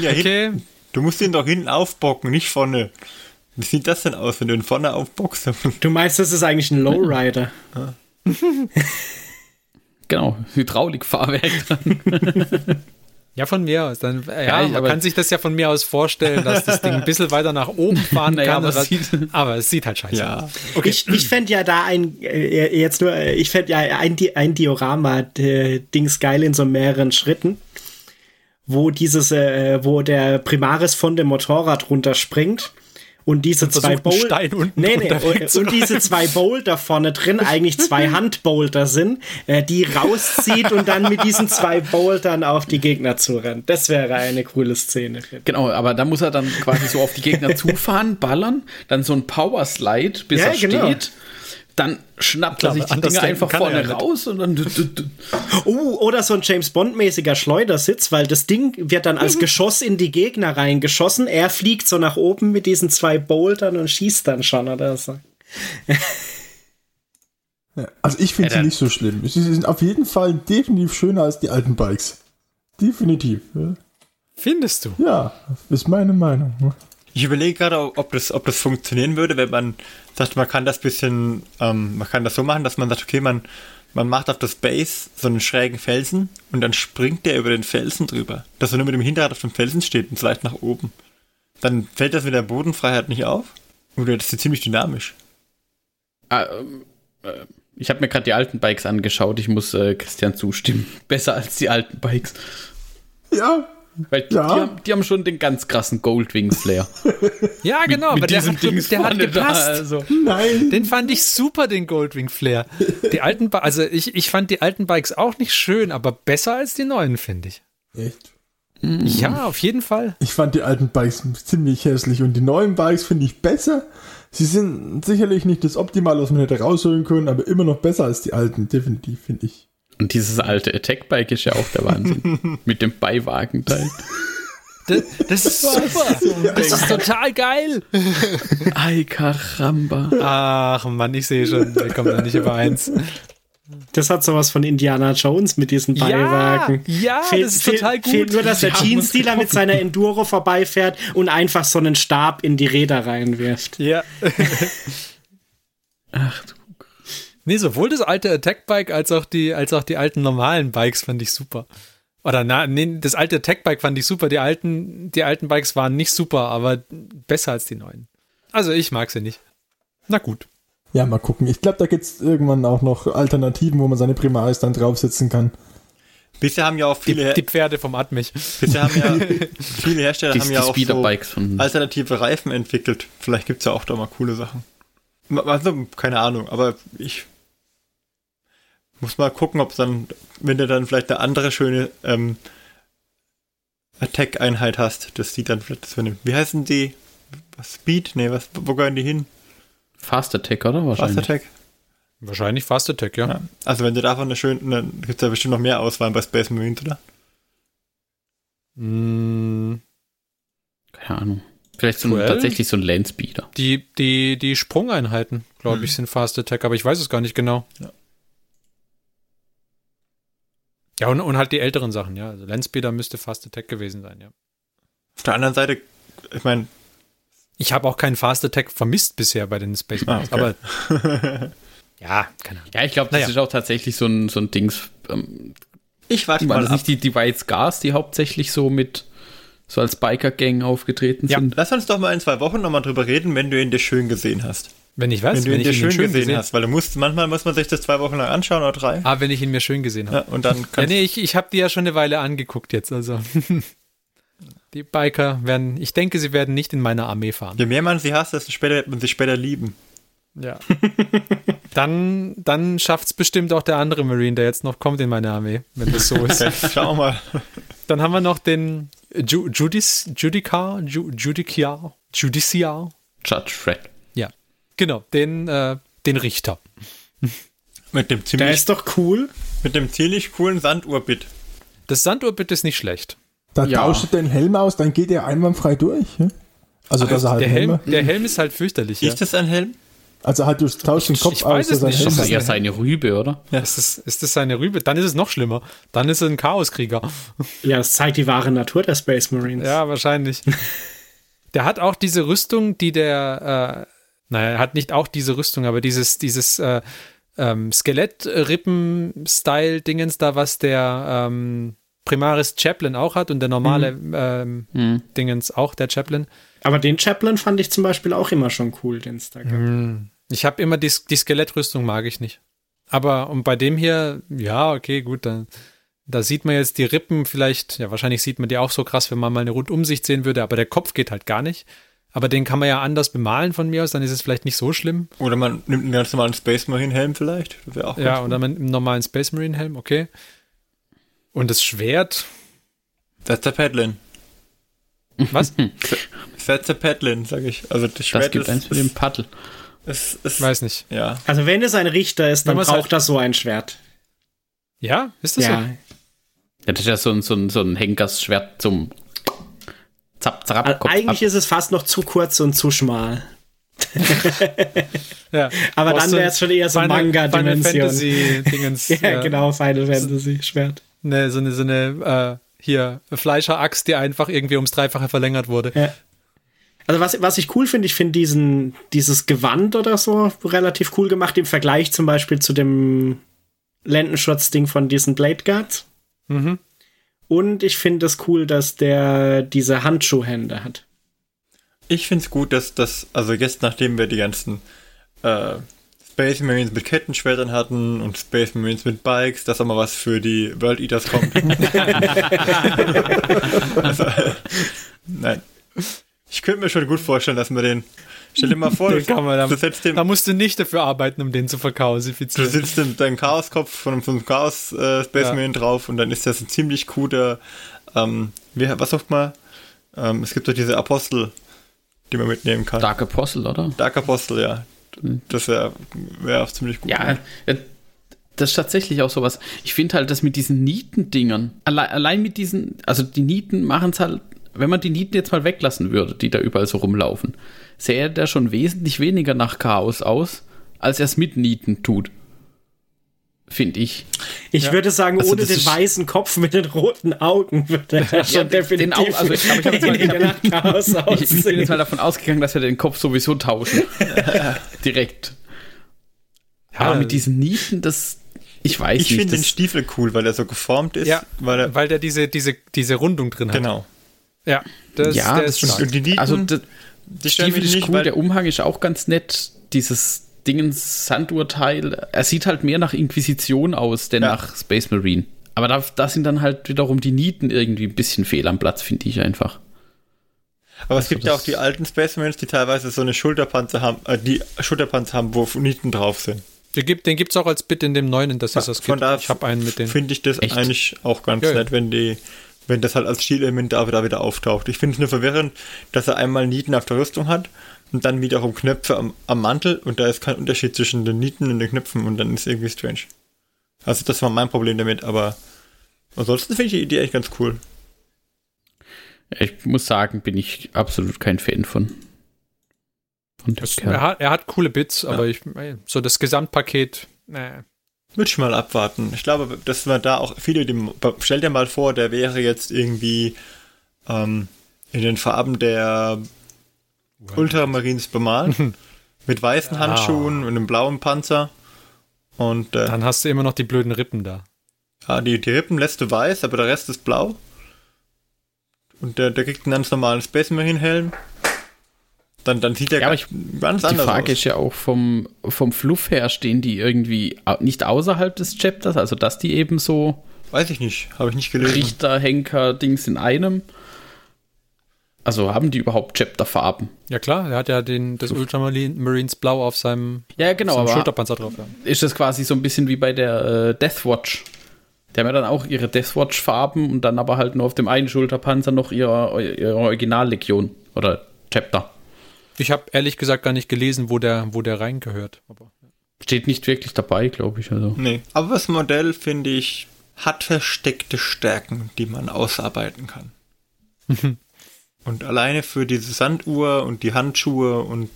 ja okay. hin, du musst den doch hinten aufbocken, nicht vorne. Wie sieht das denn aus, wenn du ihn vorne aufbockst? Du meinst, das ist eigentlich ein Lowrider. genau, Hydraulikfahrwerk dran. Ja, von mir aus. Dann, ja, ja man kann sich das ja von mir aus vorstellen, dass das Ding ein bisschen weiter nach oben fahren naja, kann. Aber, das, aber, es sieht halt scheiße ja. aus. Okay. Ich, ich fände ja da ein, äh, jetzt nur, äh, ich fände ja ein, ein Diorama-Dings äh, geil in so mehreren Schritten, wo dieses, äh, wo der Primaris von dem Motorrad runterspringt und diese zwei Boulder. Nee, nee, und, und, diese zwei Boulder vorne drin eigentlich zwei Handboulder sind, äh, die rauszieht und dann mit diesen zwei Bouldern auf die Gegner zurennt. Das wäre eine coole Szene. Genau, aber da muss er dann quasi so auf die Gegner zufahren, ballern, dann so ein Power Slide, bis ja, er genau. steht dann schnappt er sich die Dinge einfach vorne ja raus und dann. Uh, oder so ein James Bond-mäßiger Schleudersitz, weil das Ding wird dann als mhm. Geschoss in die Gegner reingeschossen. Er fliegt so nach oben mit diesen zwei Bouldern und schießt dann schon oder so. also ich finde sie nicht so schlimm. Sie sind auf jeden Fall definitiv schöner als die alten Bikes. Definitiv. Findest du? Ja, ist meine Meinung. Ich überlege gerade, ob das, ob das funktionieren würde, wenn man sagt, man kann das bisschen, ähm, man kann das so machen, dass man sagt, okay, man, man macht auf das Base so einen schrägen Felsen und dann springt der über den Felsen drüber. Dass er nur mit dem Hinterrad auf dem Felsen steht und vielleicht nach oben. Dann fällt das mit der Bodenfreiheit nicht auf? Oder das ist ziemlich dynamisch? Ah, ähm, äh, ich habe mir gerade die alten Bikes angeschaut. Ich muss äh, Christian zustimmen. Besser als die alten Bikes. Ja, weil die, ja. die, haben, die, haben, schon den ganz krassen Goldwing-Flair. ja, genau, mit, mit aber der, hat, Ding der hat gepasst. Da, also. Nein. Den fand ich super, den Goldwing-Flair. Die alten, also ich, ich fand die alten Bikes auch nicht schön, aber besser als die neuen, finde ich. Echt? Ja, auf jeden Fall. Ich fand die alten Bikes ziemlich hässlich und die neuen Bikes finde ich besser. Sie sind sicherlich nicht das Optimale, was man hätte rausholen können, aber immer noch besser als die alten, definitiv, finde ich. Und dieses alte Attack-Bike ist ja auch der Wahnsinn. Mit dem Beiwagenteil. Das, das ist super. Das ist total geil. Ay, caramba. Ach Mann, ich sehe schon, wir kommen da nicht übereins. Das hat sowas von Indiana Jones mit diesen Beiwagen. Ja, ja fehl, das ist fehl, total gut. Fehlt nur, dass der Jeans-Dealer mit seiner Enduro vorbeifährt und einfach so einen Stab in die Räder reinwirft. Ja. Ach du Nee, sowohl das alte Attack-Bike als auch die, als auch die alten normalen Bikes fand ich super. Oder na, nee, das alte Attack-Bike fand ich super. Die alten, die alten Bikes waren nicht super, aber besser als die neuen. Also ich mag sie nicht. Na gut. Ja, mal gucken. Ich glaube, da gibt es irgendwann auch noch Alternativen, wo man seine Primaris dann draufsetzen kann. Bisher haben ja auch viele. Die, die Pferde vom Atmich. Bisher haben ja viele Hersteller die, haben ja auch so alternative Reifen entwickelt. Vielleicht gibt es ja auch da mal coole Sachen. Also, keine Ahnung, aber ich muss mal gucken, ob dann, wenn du dann vielleicht eine andere schöne ähm, Attack-Einheit hast, das sieht dann vielleicht das eine, Wie heißen die? Speed? Nee, was, wo gehören die hin? Fast Attack, oder? Wahrscheinlich. Fast Attack. Wahrscheinlich Fast Attack, ja. ja. Also wenn du davon eine schöne, dann gibt es ja bestimmt noch mehr Auswahl bei Space Marines, oder? Mm. Keine Ahnung. Vielleicht so ein, tatsächlich so ein Landspeeder. Die, die, die Sprungeinheiten, glaube hm. ich, sind Fast Attack, aber ich weiß es gar nicht genau. Ja. Ja, und, und halt die älteren Sachen, ja. Also Landspeeder müsste Fast Attack gewesen sein, ja. Auf der anderen Seite, ich meine. Ich habe auch keinen Fast Attack vermisst bisher bei den Space Marines, ah, okay. aber. ja, keine Ahnung. Ja, ich glaube, das naja. ist auch tatsächlich so ein, so ein Dings. Ähm, ich warte mal. Das nicht die, die White Scars, die hauptsächlich so mit so als Biker-Gang aufgetreten ja. sind. Lass uns doch mal in zwei Wochen nochmal drüber reden, wenn du ihn dir schön gesehen hast. Wenn ich was? Wenn du wenn ihn dir schön, schön gesehen, gesehen, hast, weil du musst, manchmal muss man sich das zwei Wochen lang anschauen oder drei. Ah, wenn ich ihn mir schön gesehen habe. Ja, und dann ja, nee, ich, ich habe die ja schon eine Weile angeguckt jetzt, also. die Biker werden, ich denke, sie werden nicht in meiner Armee fahren. Je mehr man sie hasst, desto später wird man sie später lieben. Ja. Dann, dann schafft es bestimmt auch der andere Marine, der jetzt noch kommt in meine Armee, wenn das so ist. Schau mal. Dann haben wir noch den Ju Judic, Judicar, Ju Judiciar, Judiciar. Judge Fred. Ja, genau, den, äh, den Richter. Mit dem ziemlich, Der ist doch cool. Mit dem ziemlich coolen Sanduhrbit. Das Sanduhrbit ist nicht schlecht. Da Ja. tauscht er den Helm aus, dann geht er einwandfrei durch. Ne? Also, dass er halt Der Helm, der Helm ist halt fürchterlich. Ja. Ist das ein Helm? also halt, du tauschst den Kopf ich weiß aus, es dass er nicht. Helm Das Das ist eher seine Rübe, oder? Ist, das, ist das seine Rübe? Dann ist es noch schlimmer. Dann ist er ein Chaoskrieger. Ja, es zeigt die wahre Natur der Space Marines. Ja, wahrscheinlich. der hat auch diese Rüstung, die der, äh, naja, er hat nicht auch diese Rüstung, aber dieses, dieses äh, ähm, Skelett-Rippen-Style-Dingens da, was der ähm, Primaris Chaplin auch hat und der normale ähm, Hm. Dingens auch, der Chaplin. Aber den Chaplin fand ich zum Beispiel auch immer schon cool, den es da gab. Ich habe immer die, die Skelettrüstung, mag ich nicht. Aber und bei dem hier, ja, okay, gut, dann. Da sieht man jetzt die Rippen vielleicht, ja, wahrscheinlich sieht man die auch so krass, wenn man mal eine Rundumsicht sehen würde, aber der Kopf geht halt gar nicht. Aber den kann man ja anders bemalen von mir aus, dann ist es vielleicht nicht so schlimm. Oder man nimmt einen ganz normalen Space Marine Helm vielleicht. Das wäre auch Ja, ganz oder man im normalen Space Marine Helm, okay. Und das Schwert, gut. That's a Paddlin. was? That's a Paddlin, sag ich. Also das Schwert Das gibt ist, eins mit dem Paddel. ist, ist, Weiß nicht. Ja. Also wenn es ein Richter ist, dann braucht halt- er so ein Schwert. Ja, ist das Ja. so? Ja, das ist ja so ein, so ein, so ein Henkersschwert zum Zap, Zap, Also Kopf eigentlich ab. ist es fast noch zu kurz und zu schmal. Ja. Aber dann wäre es schon eher so Final- Final Manga-Dimension. Fantasy Dingens. Ja, genau, Final Fantasy Schwert. Ne, so eine, so eine, äh, hier, Fleischeraxt, die einfach irgendwie ums Dreifache verlängert wurde. Ja. Also was, was ich cool finde, ich finde diesen, dieses Gewand oder so relativ cool gemacht im Vergleich zum Beispiel zu dem Lendenschutz-Ding von diesen Blade Guards. Mhm. Und ich finde es cool, dass der diese Handschuhhände hat. Ich finde es gut, dass das, also jetzt nachdem wir die ganzen äh, Space Marines mit Kettenschwertern hatten und Space Marines mit Bikes, dass auch mal was für die World Eaters kommt. also, nein. Ich könnte mir schon gut vorstellen, dass man den. Stell dir mal vor, Den kann man, du, da, setzt dem, da musst du nicht dafür arbeiten, um den zu du verkausifizieren. sitzt dem, deinen Chaoskopf von, von einem Chaos äh, Space Ja. Drauf und dann ist das ein ziemlich guter. Ähm, wie, was sagt mal? Ähm, es gibt doch diese Apostel, die man mitnehmen kann. Dark Apostle, oder? Dark Apostel, ja. Das wäre wär auch ziemlich gut. Ja, ja, das ist tatsächlich auch sowas. Ich finde halt, dass mit diesen Nietendingern, allein, allein mit diesen, also die Nieten machen es halt, wenn man die Nieten jetzt mal weglassen würde, die da überall so rumlaufen, sähe der schon wesentlich weniger nach Chaos aus, als er es mit Nieten tut. Finde ich. Ich Ja. würde sagen, Also ohne den weißen Kopf mit den roten Augen würde er schon den definitiv auch, also ich- aber ich hab jetzt mal- weniger nach Chaos Ich, ich bin jetzt mal davon ausgegangen, dass wir den Kopf sowieso tauschen. Direkt. Aber mit diesen Nieten, das, ich weiß ich nicht. finde den Stiefel cool, weil er so geformt ist. ja, weil er, weil der diese, diese, diese Rundung drin hat. genau. Ja, das, ja, der das ist stark. Und die Nieten, also das, die Stiefel mich ist nicht, cool, der Umhang ist auch ganz nett. Dieses Dingens Sandurteil, er sieht halt mehr nach Inquisition aus, denn Ja. nach Space Marine. Aber da, da sind dann halt wiederum die Nieten irgendwie ein bisschen fehl am Platz, finde ich einfach. aber es gibt ja das- auch die alten Space Marines, die teilweise so eine Schulterpanzer haben, äh, die Schulterpanzer haben, wo Nieten drauf sind. Den gibt den gibt's auch als Bit in dem neuen, das ist das Von Kit. da Ich habe einen mit den. Finde ich das Echt? eigentlich auch ganz Ja, ja. nett, wenn die, wenn das halt als Stilelement da wieder, wieder auftaucht. Ich finde es nur verwirrend, dass er einmal Nieten auf der Rüstung hat und dann wiederum Knöpfe am, am Mantel und da ist kein Unterschied zwischen den Nieten und den Knöpfen und dann ist irgendwie strange. Also das war mein Problem damit, aber ansonsten finde ich die Idee eigentlich ganz cool. Ich muss sagen, bin ich absolut kein Fan von. von dem Das, Kerl. er, hat, er hat coole Bits, aber ich, so das Gesamtpaket, nee. Würde ich mal abwarten. Ich glaube, dass wir da auch viele, die, stell dir mal vor, der wäre jetzt irgendwie ähm, in den Farben der Ultramarines bemalt, mit weißen Ja. Handschuhen und einem blauen Panzer. Und äh, Dann hast du immer noch die blöden Rippen da. ja, die, die Rippen lässt du weiß, aber der Rest ist blau. Und der, der kriegt einen ganz normalen Space Marine Helm. Dann, dann sieht der Ja, aber ganz, ganz Die anders Frage aus. ist ja auch vom, vom Fluff her, stehen die irgendwie nicht außerhalb des Chapters, also dass die eben so Weiß ich nicht, habe ich nicht gelesen. Richter, Henker, Dings in einem. Also haben die überhaupt Chapter-Farben? Ja klar, er hat ja den, das Ultramarines Blau auf seinem, ja, genau, seinem Schulterpanzer drauf. Ja. Ist das quasi so ein bisschen wie bei der äh, Deathwatch? Die haben ja dann auch ihre Deathwatch-Farben und dann aber halt nur auf dem einen Schulterpanzer noch ihre, ihre Originallegion oder Chapter. Ich habe ehrlich gesagt gar nicht gelesen, wo der, wo der reingehört. Aber, Steht nicht wirklich dabei, glaube ich. Also. Nee, aber das Modell, finde ich, hat versteckte Stärken, die man ausarbeiten kann. und alleine für diese Sanduhr und die Handschuhe und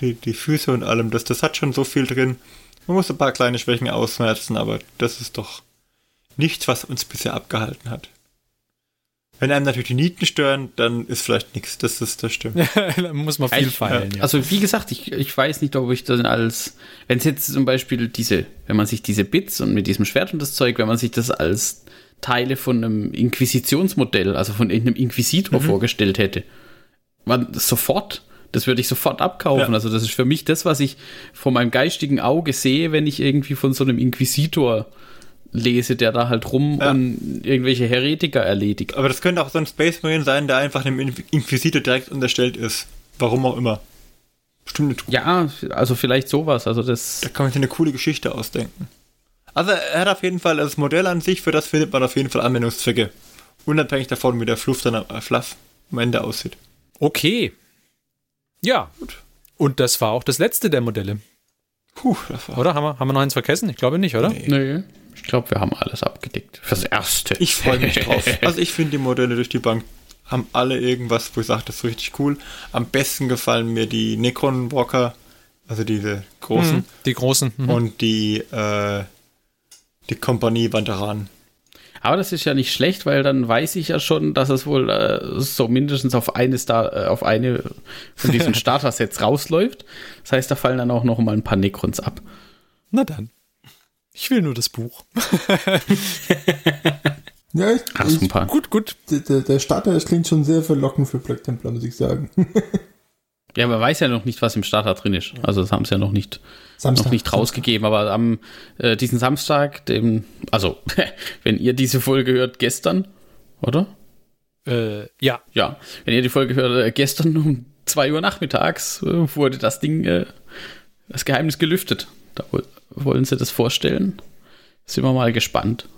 die, die Füße und allem, das, das hat schon so viel drin. Man muss ein paar kleine Schwächen ausmerzen, aber das ist doch nichts, was uns bisher abgehalten hat. Wenn einem natürlich die Nieten stören, dann ist vielleicht nichts. Das ist das stimmt. da muss man viel feilen. Ja. Also wie gesagt, ich, ich weiß nicht, ob ich das als, wenn es jetzt zum Beispiel diese, wenn man sich diese Bits und mit diesem Schwert und das Zeug, wenn man sich das als Teile von einem Inquisitionsmodell, also von irgendeinem Inquisitor mhm. vorgestellt hätte, man sofort, das würde ich sofort abkaufen. Ja. Also das ist für mich das, was ich vor meinem geistigen Auge sehe, wenn ich irgendwie von so einem Inquisitor lese, der da halt rum ja. und irgendwelche Heretiker erledigt. Aber das könnte auch so ein Space Marine sein, der einfach dem Inquisitor direkt unterstellt ist. Warum auch immer. Bestimmt Ja, also vielleicht sowas. Also das. Da kann man sich eine coole Geschichte ausdenken. Also er hat auf jeden Fall das Modell an sich, für das findet man auf jeden Fall Anwendungszwecke. Unabhängig davon, wie der Fluff dann äh, Fluff am Ende aussieht. Okay. Ja. Gut. Und das war auch das letzte der Modelle. Puh, das war Oder? Haben wir, haben wir noch eins vergessen? Ich glaube nicht, oder? Nee. nee. Ich glaube, wir haben alles abgedeckt. Fürs Erste. Ich freue mich drauf. Also ich finde die Modelle durch die Bank haben alle irgendwas, wo ich sage, das ist richtig cool. Am besten gefallen mir die Necron Walker, also diese großen. Mhm, die großen. Mhm. Und die, äh, die Kompanie Vanderanen. Aber das ist ja nicht schlecht, weil dann weiß ich ja schon, dass es wohl äh, so mindestens auf eine, Star, äh, auf eine von diesen Starter-Sets rausläuft. Das heißt, da fallen dann auch noch mal ein paar Necrons ab. Na dann. Ich will nur das Buch. ja, ich, Ach, ich, super. Gut, gut. Der, der Starter, das klingt schon sehr verlockend für Black Templar, muss ich sagen. ja, man weiß ja noch nicht, was im Starter drin ist. Also das haben sie ja noch nicht, Samstag, noch nicht rausgegeben. Aber am äh, diesen Samstag, dem, also wenn ihr diese Folge hört, gestern, oder? Äh, ja. Ja, wenn ihr die Folge hört, äh, gestern um 2 Uhr nachmittags äh, wurde das Ding, äh, das Geheimnis gelüftet. Da wollen sie das vorstellen? Sind wir mal gespannt.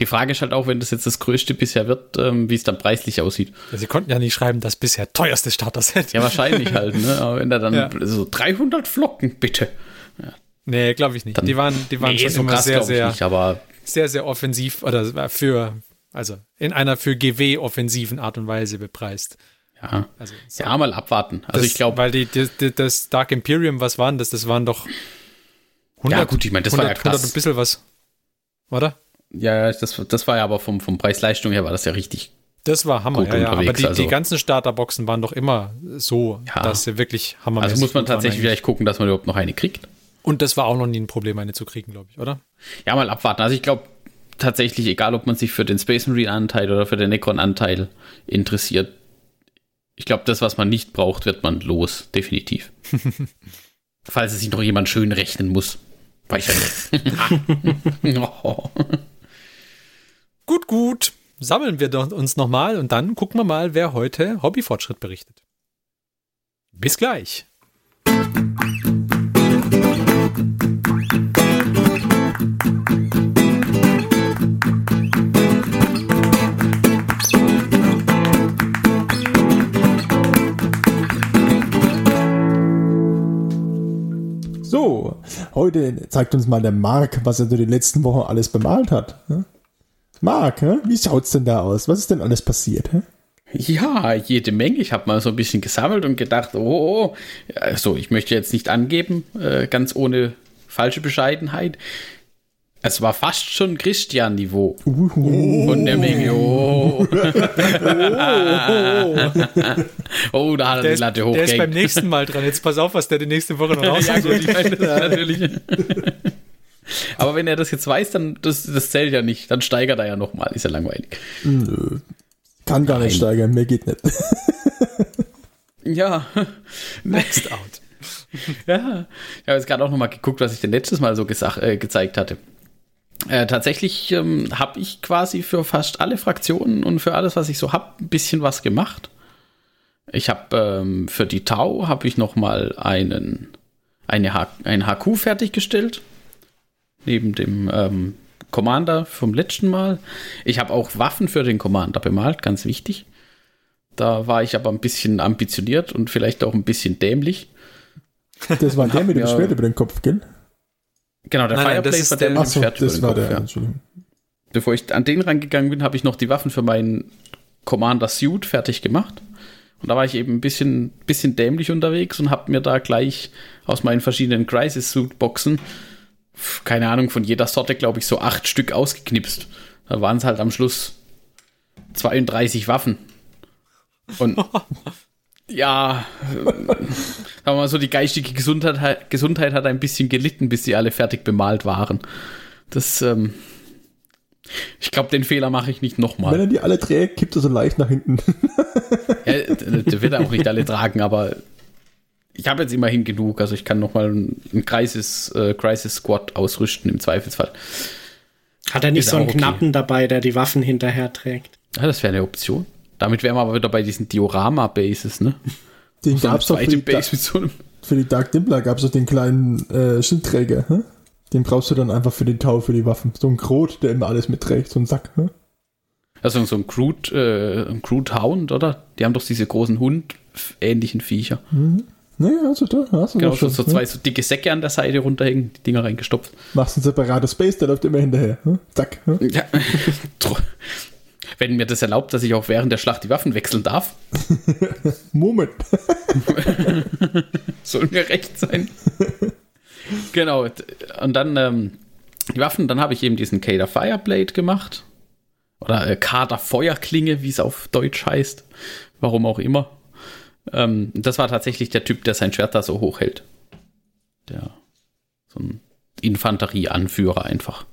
Die Frage ist halt auch, wenn das jetzt das größte bisher wird, ähm, wie es dann preislich aussieht. Ja, sie konnten ja nicht schreiben, das bisher teuerste Starter-Set. Ja, wahrscheinlich halt, ne? Aber wenn da dann ja. so 300 Flocken, bitte. Ja. Nee, glaube ich nicht. Dann, die waren, die waren nee, schon so immer krass, sehr, sehr, nicht, sehr, sehr offensiv oder für, also in einer für GW offensiven Art und Weise bepreist. Ja, also, so. ja mal abwarten. Also das, ich glaube, weil die, die, das Dark Imperium, was waren das? Das waren doch 100, ja, gut, ich meine, das 100, war ja krass. 100 ein bisschen was. Oder? Ja, das, das war ja aber vom, vom Preis-Leistung her war das ja richtig. Das war Hammer, ja, ja. Aber die, also. die ganzen Starterboxen waren doch immer so, ja. dass sie wirklich Hammer Also muss man tatsächlich vielleicht gucken, dass man überhaupt noch eine kriegt. Und das war auch noch nie ein Problem, eine zu kriegen, glaube ich, oder? Ja, mal abwarten. Also ich glaube tatsächlich, egal ob man sich für den Space Marine Anteil oder für den Necron Anteil interessiert, ich glaube, das, was man nicht braucht, wird man los, definitiv. Falls es sich noch jemand schön rechnen muss. Nicht. oh. Gut, gut. Sammeln wir uns nochmal und dann gucken wir mal, wer heute Hobbyfortschritt berichtet. Bis gleich. Heute zeigt uns mal der Marc, was er so die letzten Wochen alles bemalt hat. Marc, wie schaut's denn da aus? Was ist denn alles passiert? Ja, jede Menge. Ich habe mal so ein bisschen gesammelt und gedacht, oh, oh, oh. also ich möchte jetzt nicht angeben, äh, ganz ohne falsche Bescheidenheit. Es war fast schon Christian-Niveau. Uh, uh, Von der Menge. Oh. oh, da hat er der die Latte hochgehängt. Der ist beim nächsten Mal dran. Jetzt pass auf, was der die nächste Woche noch raushaut. ja, gut, ich meine, das natürlich. Aber wenn er das jetzt weiß, dann das, das zählt ja nicht. Dann steigert er ja nochmal. Ist ja langweilig. Nö. Kann gar Nein. nicht steigern. Mehr geht nicht. ja. Next out. ja. Ich habe jetzt gerade auch nochmal geguckt, was ich denn letztes Mal so äh, gezeigt hatte. Äh, tatsächlich ähm, habe ich quasi für fast alle Fraktionen und für alles, was ich so habe, ein bisschen was gemacht. Ich habe ähm, für die Tau habe ich noch mal einen eine H ein HQ fertiggestellt neben dem ähm, Commander vom letzten Mal. Ich habe auch Waffen für den Commander bemalt, ganz wichtig. Da war ich aber ein bisschen ambitioniert und vielleicht auch ein bisschen dämlich. Das war der mit dem Schwert über den Kopf, gell? Genau, der nein, Fireplace war der mit dem Schwert das über den war Kopf, der, ja. Bevor ich an den rangegangen bin, habe ich noch die Waffen für meinen Commander Suit fertig gemacht. Und da war ich eben ein bisschen, bisschen dämlich unterwegs und habe mir da gleich aus meinen verschiedenen Crisis Suit Boxen, keine Ahnung, von jeder Sorte, glaube ich, so acht Stück ausgeknipst. Da waren es halt am Schluss 32 Waffen. Und ja, sagen wir mal so, die geistige Gesundheit, Gesundheit hat ein bisschen gelitten, bis sie alle fertig bemalt waren. Das, ähm, ich glaube, den Fehler mache ich nicht nochmal. Wenn er die alle trägt, kippt er so leicht nach hinten. ja, der wird auch nicht alle tragen, aber ich habe jetzt immerhin genug. Also ich kann nochmal einen Crisis, äh, Crisis Squad ausrüsten im Zweifelsfall. Hat er nicht Ist so einen okay. Knappen dabei, der die Waffen hinterher trägt? Ja, das wäre eine Option. Damit wären wir aber wieder bei diesen Diorama-Bases, ne? Den gab es doch für die, Base mit so einem für die Dark Dimpler gab es doch den kleinen äh, Schildträger. Hm? Den brauchst du dann einfach für den Tau, für die Waffen. So ein Krot, der immer alles mitträgt, so ein Sack. Hm? Also so ein Crude, äh, ein Crude Hound, oder? Die haben doch diese großen Hund-ähnlichen Viecher. Mhm. Nee, also da hast du genau, schon. so zwei ne? so dicke Säcke an der Seite runterhängen, die Dinger reingestopft. Machst ein separates Space, der läuft immer hinterher. Hm? Zack. Hm? Ja. Wenn mir das erlaubt, dass ich auch während der Schlacht die Waffen wechseln darf. Moment. Soll mir recht sein. genau. Und dann ähm, die Waffen, dann habe ich eben diesen Kader Fireblade gemacht. Oder äh, Kader Feuerklinge, wie es auf Deutsch heißt. Warum auch immer. Ähm, das war tatsächlich der Typ, der sein Schwert da so hoch hält. Der, so ein Infanterieanführer einfach.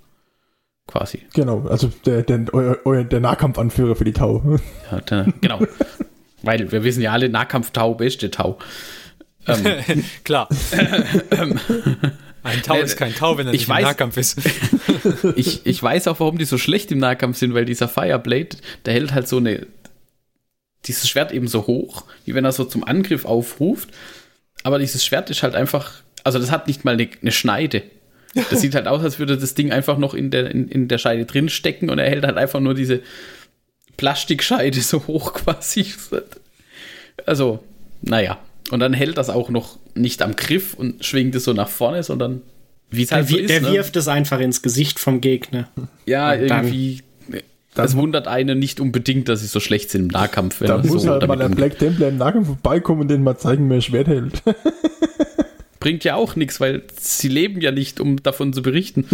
Quasi. Genau, also der, der, euer, der Nahkampfanführer für die Tau. Ja, der, genau. Weil wir wissen ja alle, Nahkampf-Tau, beste Tau. Ähm, Klar. Ein Tau ist kein Tau, wenn er nicht weiß, im Nahkampf ist. ich, ich weiß auch, warum die so schlecht im Nahkampf sind, weil dieser Fireblade, der hält halt so eine dieses Schwert eben so hoch, wie wenn er so zum Angriff aufruft. Aber dieses Schwert ist halt einfach, also das hat nicht mal eine, eine Schneide. Das sieht halt aus, als würde das Ding einfach noch in der, in, in der Scheide drin stecken und er hält halt einfach nur diese Plastikscheide so hoch quasi. Also, naja. Und dann hält das auch noch nicht am Griff und schwingt es so nach vorne, sondern wie es halt der, so ist. Der ne? wirft es einfach ins Gesicht vom Gegner. Ja, irgendwie das wundert einen nicht unbedingt, dass sie so schlecht sind im Nahkampf. da muss so halt mal ein Black Templar im Nahkampf vorbeikommen und denen mal zeigen, wer Schwert hält. Bringt ja auch nichts, weil sie leben ja nicht, um davon zu berichten.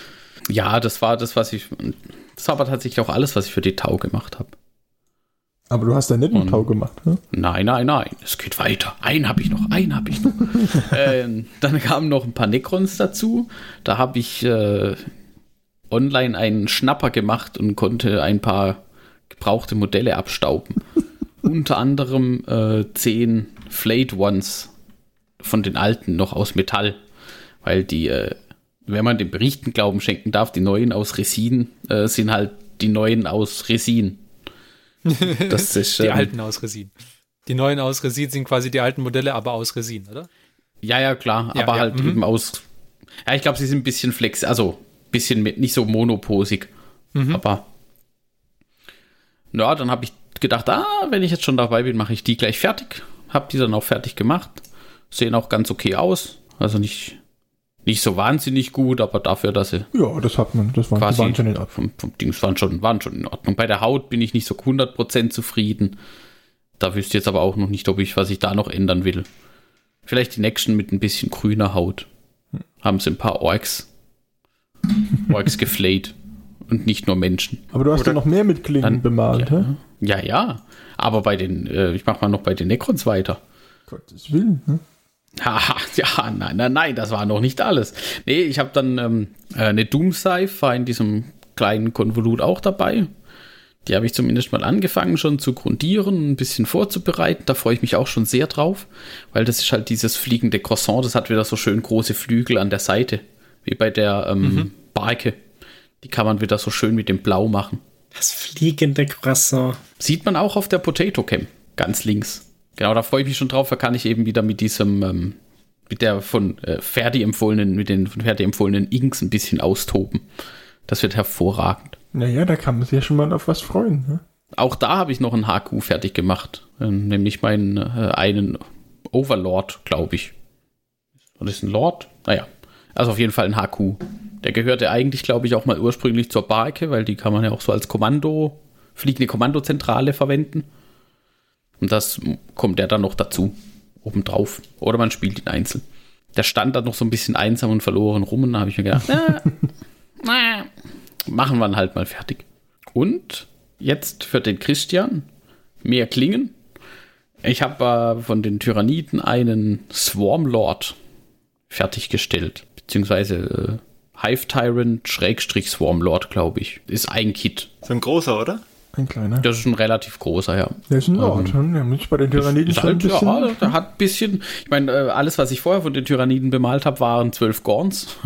ja, das war das, was ich. Das war aber tatsächlich auch alles, was ich für die Tau gemacht habe. Aber du hast ja nicht einen Tau gemacht, ne? Nein, nein, nein. Es geht weiter. Einen habe ich noch, einen habe ich noch. ähm, dann kamen noch ein paar Necrons dazu. Da habe ich äh, online einen Schnapper gemacht und konnte ein paar gebrauchte Modelle abstauben. Unter anderem äh, zehn Flayed Ones von den alten noch aus Metall, weil die, äh, wenn man den Berichten Glauben schenken darf, die neuen aus Resin äh, sind halt die neuen aus Resin. Das ist, die ähm, alten aus Resin. Die neuen aus Resin sind quasi die alten Modelle, aber aus Resin, oder? Ja, ja, klar, ja, aber ja, halt mhm. eben aus. Ja, ich glaube, sie sind ein bisschen flex, also bisschen mit, nicht so monoposig. Mhm. Aber ja, dann habe ich gedacht, ah, wenn ich jetzt schon dabei bin, mache ich die gleich fertig. Habe die dann auch fertig gemacht. Sehen auch ganz okay aus. Also nicht, nicht so wahnsinnig gut, aber dafür, dass sie. Ja, das hat man. Das waren, quasi waren schon in Ordnung. Vom, vom Dings waren schon, waren schon in Ordnung. Bei der Haut bin ich nicht so 100% zufrieden. Da wüsste ich jetzt aber auch noch nicht, ob ich, was ich da noch ändern will. Vielleicht die Nächsten mit ein bisschen grüner Haut. Haben sie ein paar Orks Orks geflayt und nicht nur Menschen. Aber du hast Oder ja noch mehr mit Klingen dann, bemalt, ja, hä? Ja, ja. Aber bei den, äh, ich mach mal noch bei den Necrons weiter. Gottes Willen, ne? Haha, ja, nein, nein, nein, das war noch nicht alles. Nee, ich habe dann ähm, äh, eine Doomscypher war in diesem kleinen Konvolut auch dabei. Die habe ich zumindest mal angefangen schon zu grundieren, ein bisschen vorzubereiten. Da freue ich mich auch schon sehr drauf, weil das ist halt dieses fliegende Croissant, das hat wieder so schön große Flügel an der Seite wie bei der ähm, mhm. Barke. Die kann man wieder so schön mit dem Blau machen. Das fliegende Croissant. Sieht man auch auf der Potato Cam, ganz links. Genau, da freue ich mich schon drauf. Da kann ich eben wieder mit diesem, ähm, mit der von äh, Ferdi empfohlenen, mit den von Ferdi empfohlenen Inks ein bisschen austoben. Das wird hervorragend. Naja, da kann man sich ja schon mal auf was freuen. Ne? Auch da habe ich noch ein HQ fertig gemacht. Äh, nämlich meinen äh, einen Overlord, glaube ich. Und ist ein Lord? Naja. Also auf jeden Fall ein HQ. Der gehörte eigentlich, glaube ich, auch mal ursprünglich zur Barke, weil die kann man ja auch so als Kommando, fliegende Kommandozentrale verwenden. Und das kommt der dann noch dazu, obendrauf. Oder man spielt ihn einzeln. Der stand dann noch so ein bisschen einsam und verloren rum und da habe ich mir gedacht, na, machen wir ihn halt mal fertig. Und jetzt für den Christian mehr Klingen. Ich habe äh, von den Tyranniden einen Swarmlord fertiggestellt, beziehungsweise äh, Hive Tyrant Schrägstrich Swarmlord, glaube ich. Ist ein Kit. So ein großer, oder? Ein kleiner. Das ist ein relativ großer, ja. Der ist ein Lord, ähm, der muss bei den Tyranniden ist, ist halt, ein bisschen. Ja, der hat ein bisschen. Ich meine, äh, alles, was ich vorher von den Tyranniden bemalt habe, waren zwölf Gorns.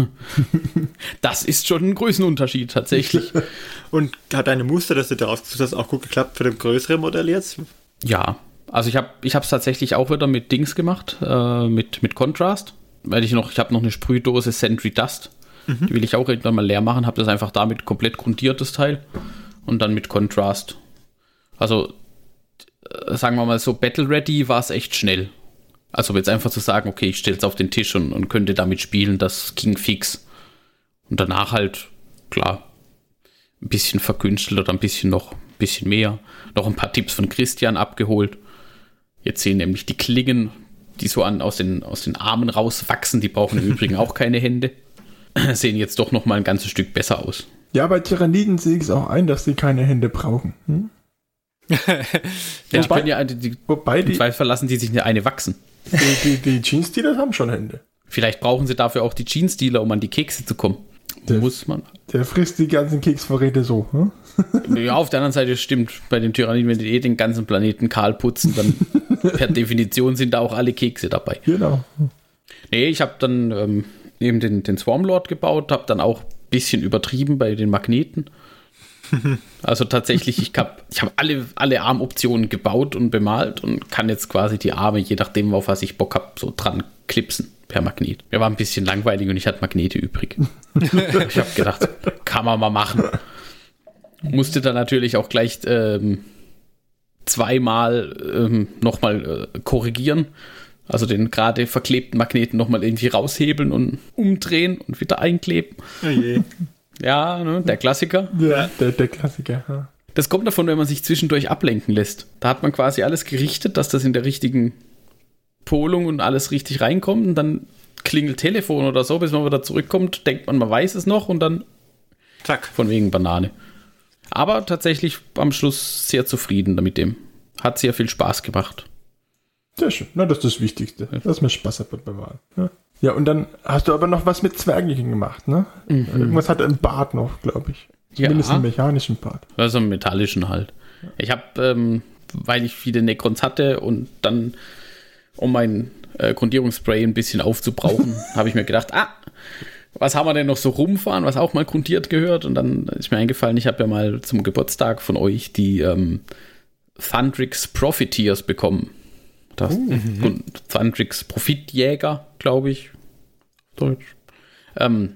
das ist schon ein Größenunterschied tatsächlich. Und hat deine Muster, dass du daraus gesucht hast, auch gut geklappt für das größere Modell jetzt? Ja, also ich habe ich es tatsächlich auch wieder mit Dings gemacht, äh, mit, mit Contrast. Weil ich noch, ich habe noch eine Sprühdose Sentry Dust. Mhm. Die will ich auch irgendwann mal leer machen. Habe das einfach damit komplett grundiert, das Teil und dann mit Contrast. Also, äh, sagen wir mal so, Battle Ready war es echt schnell. Also jetzt einfach zu sagen, okay, ich stelle es auf den Tisch und, und könnte damit spielen, das ging fix. Und danach halt, klar, ein bisschen verkünstelt oder ein bisschen noch, ein bisschen mehr. Noch ein paar Tipps von Christian abgeholt. Jetzt sehen nämlich die Klingen, die so an, aus, den, aus den Armen rauswachsen, die brauchen im Übrigen auch keine Hände, sehen jetzt doch noch mal ein ganzes Stück besser aus. Ja, bei Tyranniden sehe ich es auch ein, dass sie keine Hände brauchen. Hm? ja, wobei, ja, die, wobei die, zwei verlassen die sich eine wachsen. Die, die, die Jeans-Dealer haben schon Hände. Vielleicht brauchen sie dafür auch die Jeans-Dealer, um an die Kekse zu kommen. Der, Muss man. Der frisst die ganzen Keksvorräte so. Hm? Ja, auf der anderen Seite stimmt, bei den Tyranniden, wenn die eh den ganzen Planeten kahl putzen, dann per Definition sind da auch alle Kekse dabei. Genau. Nee, ich habe dann ähm, eben den, den Swarmlord gebaut, habe dann auch bisschen übertrieben bei den Magneten. Also tatsächlich, ich habe ich hab alle, alle Armoptionen gebaut und bemalt und kann jetzt quasi die Arme, je nachdem, auf was ich Bock habe, so dran klipsen per Magnet. Mir war ein bisschen langweilig und ich hatte Magnete übrig. ich habe gedacht, kann man mal machen. Musste dann natürlich auch gleich ähm, zweimal ähm, nochmal äh, korrigieren, also den gerade verklebten Magneten nochmal irgendwie raushebeln und umdrehen und wieder einkleben. Oh. Ja, ne, der Klassiker. Ja, der, der Klassiker. Ja. Das kommt davon, wenn man sich zwischendurch ablenken lässt. Da hat man quasi alles gerichtet, dass das in der richtigen Polung und alles richtig reinkommt und dann klingelt Telefon oder so, bis man wieder zurückkommt, denkt man, man weiß es noch und dann Zack. Von wegen Banane. Aber tatsächlich am Schluss sehr zufrieden damit dem. Hat sehr viel Spaß gemacht. Sehr schön. Na, das ist das Wichtigste, dass mir Spaß hat beim Malen. Ja. ja, und dann hast du aber noch was mit Zwerglichen gemacht, ne? Mhm. Irgendwas hat ein Bart noch, glaube ich. Zumindest ja. einen mechanischen Part. Also einen metallischen halt. Ich habe, ähm, weil ich viele Necrons hatte und dann, um mein äh, Grundierungsspray ein bisschen aufzubrauchen, habe ich mir gedacht, ah, was haben wir denn noch so rumfahren, was auch mal grundiert gehört? Und dann ist mir eingefallen, ich habe ja mal zum Geburtstag von euch die ähm, Thundrix Profiteers bekommen. Das uh, mhm. Thundrix Profitjäger, glaube ich. Deutsch. Ähm,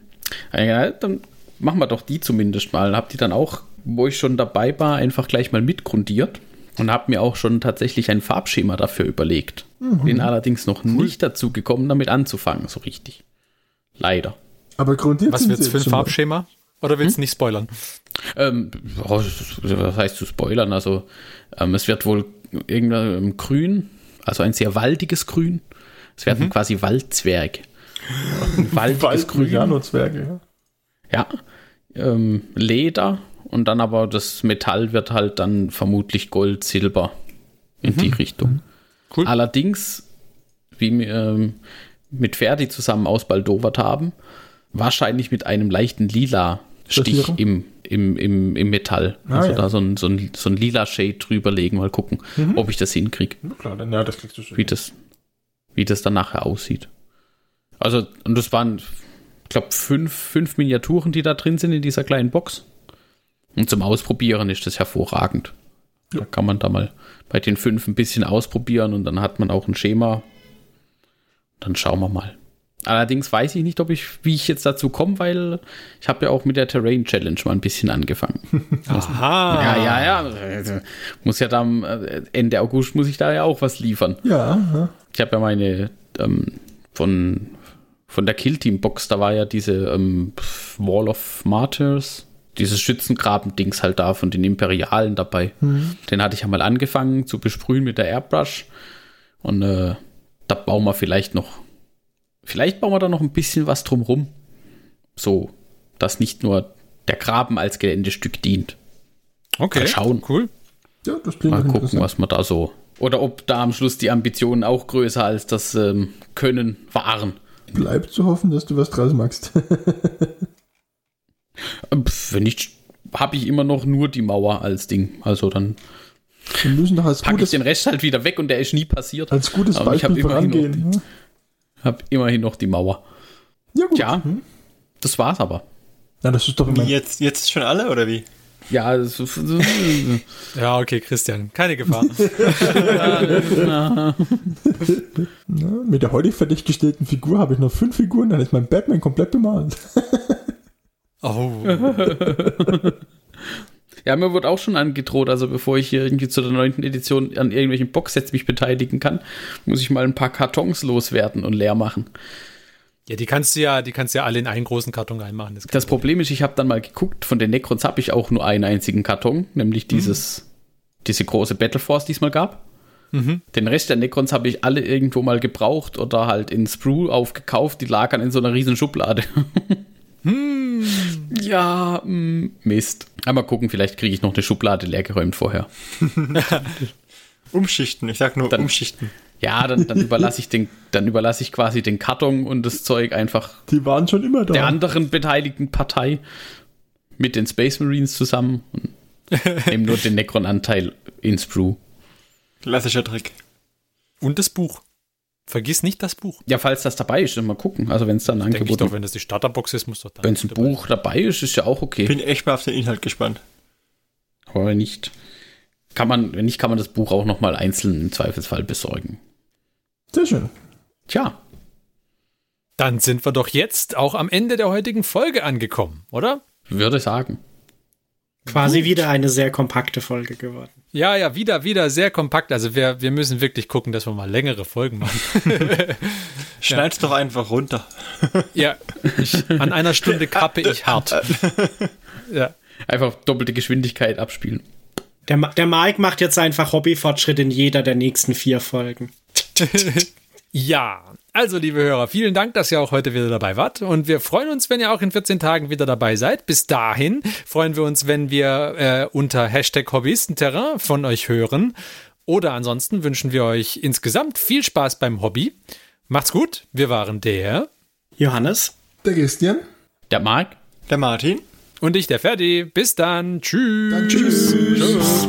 ja, dann machen wir doch die zumindest mal. Hab die dann auch, wo ich schon dabei war, einfach gleich mal mitgrundiert und habe mir auch schon tatsächlich ein Farbschema dafür überlegt. Mhm. Bin allerdings noch cool. nicht dazu gekommen, damit anzufangen, so richtig. Leider. Aber grundiert Was wird's für ein Farbschema? Oder willst du hm? nicht spoilern? Ähm, was heißt zu spoilern? Also, ähm, es wird wohl irgendein Grün, also ein sehr waldiges Grün. Es werden mhm. quasi Waldzwerge. waldiges Grün. Ja. ja ähm, Leder und dann aber das Metall wird halt dann vermutlich Gold, Silber in mhm. die Richtung. Mhm. Cool. Allerdings, wie wir ähm, mit Ferdi zusammen ausbaldowert haben, wahrscheinlich mit einem leichten lila Stich im, im, im, im Metall. Ah, also ja. da so ein, so, ein, so ein lila Shade drüberlegen, mal gucken, mhm. ob ich das hinkriege. Na klar, dann ja, das kriegst du schon. Wie das, wie das dann nachher aussieht. Also, und das waren glaube, fünf, fünf Miniaturen, die da drin sind in dieser kleinen Box. Und zum Ausprobieren ist das hervorragend. Da kann man da mal bei den fünf ein bisschen ausprobieren und dann hat man auch ein Schema. Dann schauen wir mal. Allerdings weiß ich nicht, ob ich, wie ich jetzt dazu komme, weil ich habe ja auch mit der Terrain Challenge mal ein bisschen angefangen. Aha. Ja, ja, ja. Also, muss ja dann äh, Ende August muss ich da ja auch was liefern. Ja. ja. Ich habe ja meine ähm, von von der Kill Team Box, da war ja diese ähm, Wall of Martyrs, dieses Schützengraben-Dings halt da von den Imperialen dabei. Mhm. Den hatte ich ja mal angefangen zu besprühen mit der Airbrush. Und äh, da bauen wir vielleicht noch, vielleicht bauen wir da noch ein bisschen was drumrum. So, dass nicht nur der Graben als Geländestück dient. Okay. Mal schauen. Cool. Ja, das klingt Mal gucken, was man da so. Oder ob da am Schluss die Ambitionen auch größer als das ähm, Können waren. Bleibt zu hoffen, dass du was draus machst. Wenn nicht, habe ich immer noch nur die Mauer als Ding. Also dann wir müssen doch als packe ich den Rest halt wieder weg und der ist nie passiert. Als gutes Aber Beispiel ich habe immerhin, noch die, hab immerhin noch die Mauer. Ja, gut. Ja, hm? das war's aber. Na, das ist doch immer jetzt, jetzt schon alle, oder wie? Ja, so, so, ja, okay, Christian, keine Gefahr. Na, mit der heute fertiggestellten Figur habe ich noch fünf Figuren, dann ist mein Batman komplett bemalt. oh. Ja, mir wird auch schon angedroht, also bevor ich hier irgendwie zu der neunten Edition an irgendwelchen Boxsets mich beteiligen kann, muss ich mal ein paar Kartons loswerden und leer machen. Ja, die kannst du ja, die kannst du ja alle in einen großen Karton reinmachen. Das, das Problem ist, ich habe dann mal geguckt, von den Necrons habe ich auch nur einen einzigen Karton, nämlich dieses, mhm. diese große Battle Force, die es mal gab. Mhm. Den Rest der Necrons habe ich alle irgendwo mal gebraucht oder halt in Sprue aufgekauft, die lagern in so einer riesen Schublade. hm. Ja, mh, hm, Mist. Aber mal gucken, vielleicht kriege ich noch eine Schublade leergeräumt vorher. umschichten, ich sag nur dann, umschichten. Ja, dann, dann überlasse ich den, dann überlasse ich quasi den Karton und das Zeug einfach. Die waren schon immer da. Der anderen beteiligten Partei mit den Space Marines zusammen und nehme nur den Necron-Anteil ins Brew. Klassischer Trick. Und das Buch. Vergiss nicht das Buch. Ja, falls das dabei ist, dann mal gucken. Also wenn es dann ein Angebot doch, wenn das die Starterbox ist, muss doch dann. Wenn es ein dabei Buch dabei ist, ist ja auch okay. Bin echt mal auf den Inhalt gespannt. Aber wenn nicht, kann man, wenn nicht, kann man das Buch auch noch mal einzeln im Zweifelsfall besorgen. Sehr schön. Tja. Dann sind wir doch jetzt auch am Ende der heutigen Folge angekommen, oder? Würde sagen. Quasi Gut. wieder eine sehr kompakte Folge geworden. Ja, ja, wieder, wieder sehr kompakt. Also wir, wir müssen wirklich gucken, dass wir mal längere Folgen machen. Schneid's ja. doch einfach runter. ja, ich, an einer Stunde kappe ich hart. ja. Einfach doppelte Geschwindigkeit abspielen. Der, der Mike macht jetzt einfach Hobbyfortschritt in jeder der nächsten vier Folgen. ja, also liebe Hörer, vielen Dank, dass ihr auch heute wieder dabei wart. Und wir freuen uns, wenn ihr auch in 14 Tagen wieder dabei seid. Bis dahin freuen wir uns, wenn wir äh, unter Hashtag Hobbyistenterrain von euch hören. Oder ansonsten wünschen wir euch insgesamt viel Spaß beim Hobby. Macht's gut. Wir waren der Johannes, der Christian, der Marc, der Martin und ich, der Ferdi. Bis dann. Tschüss. Dann tschüss. tschüss.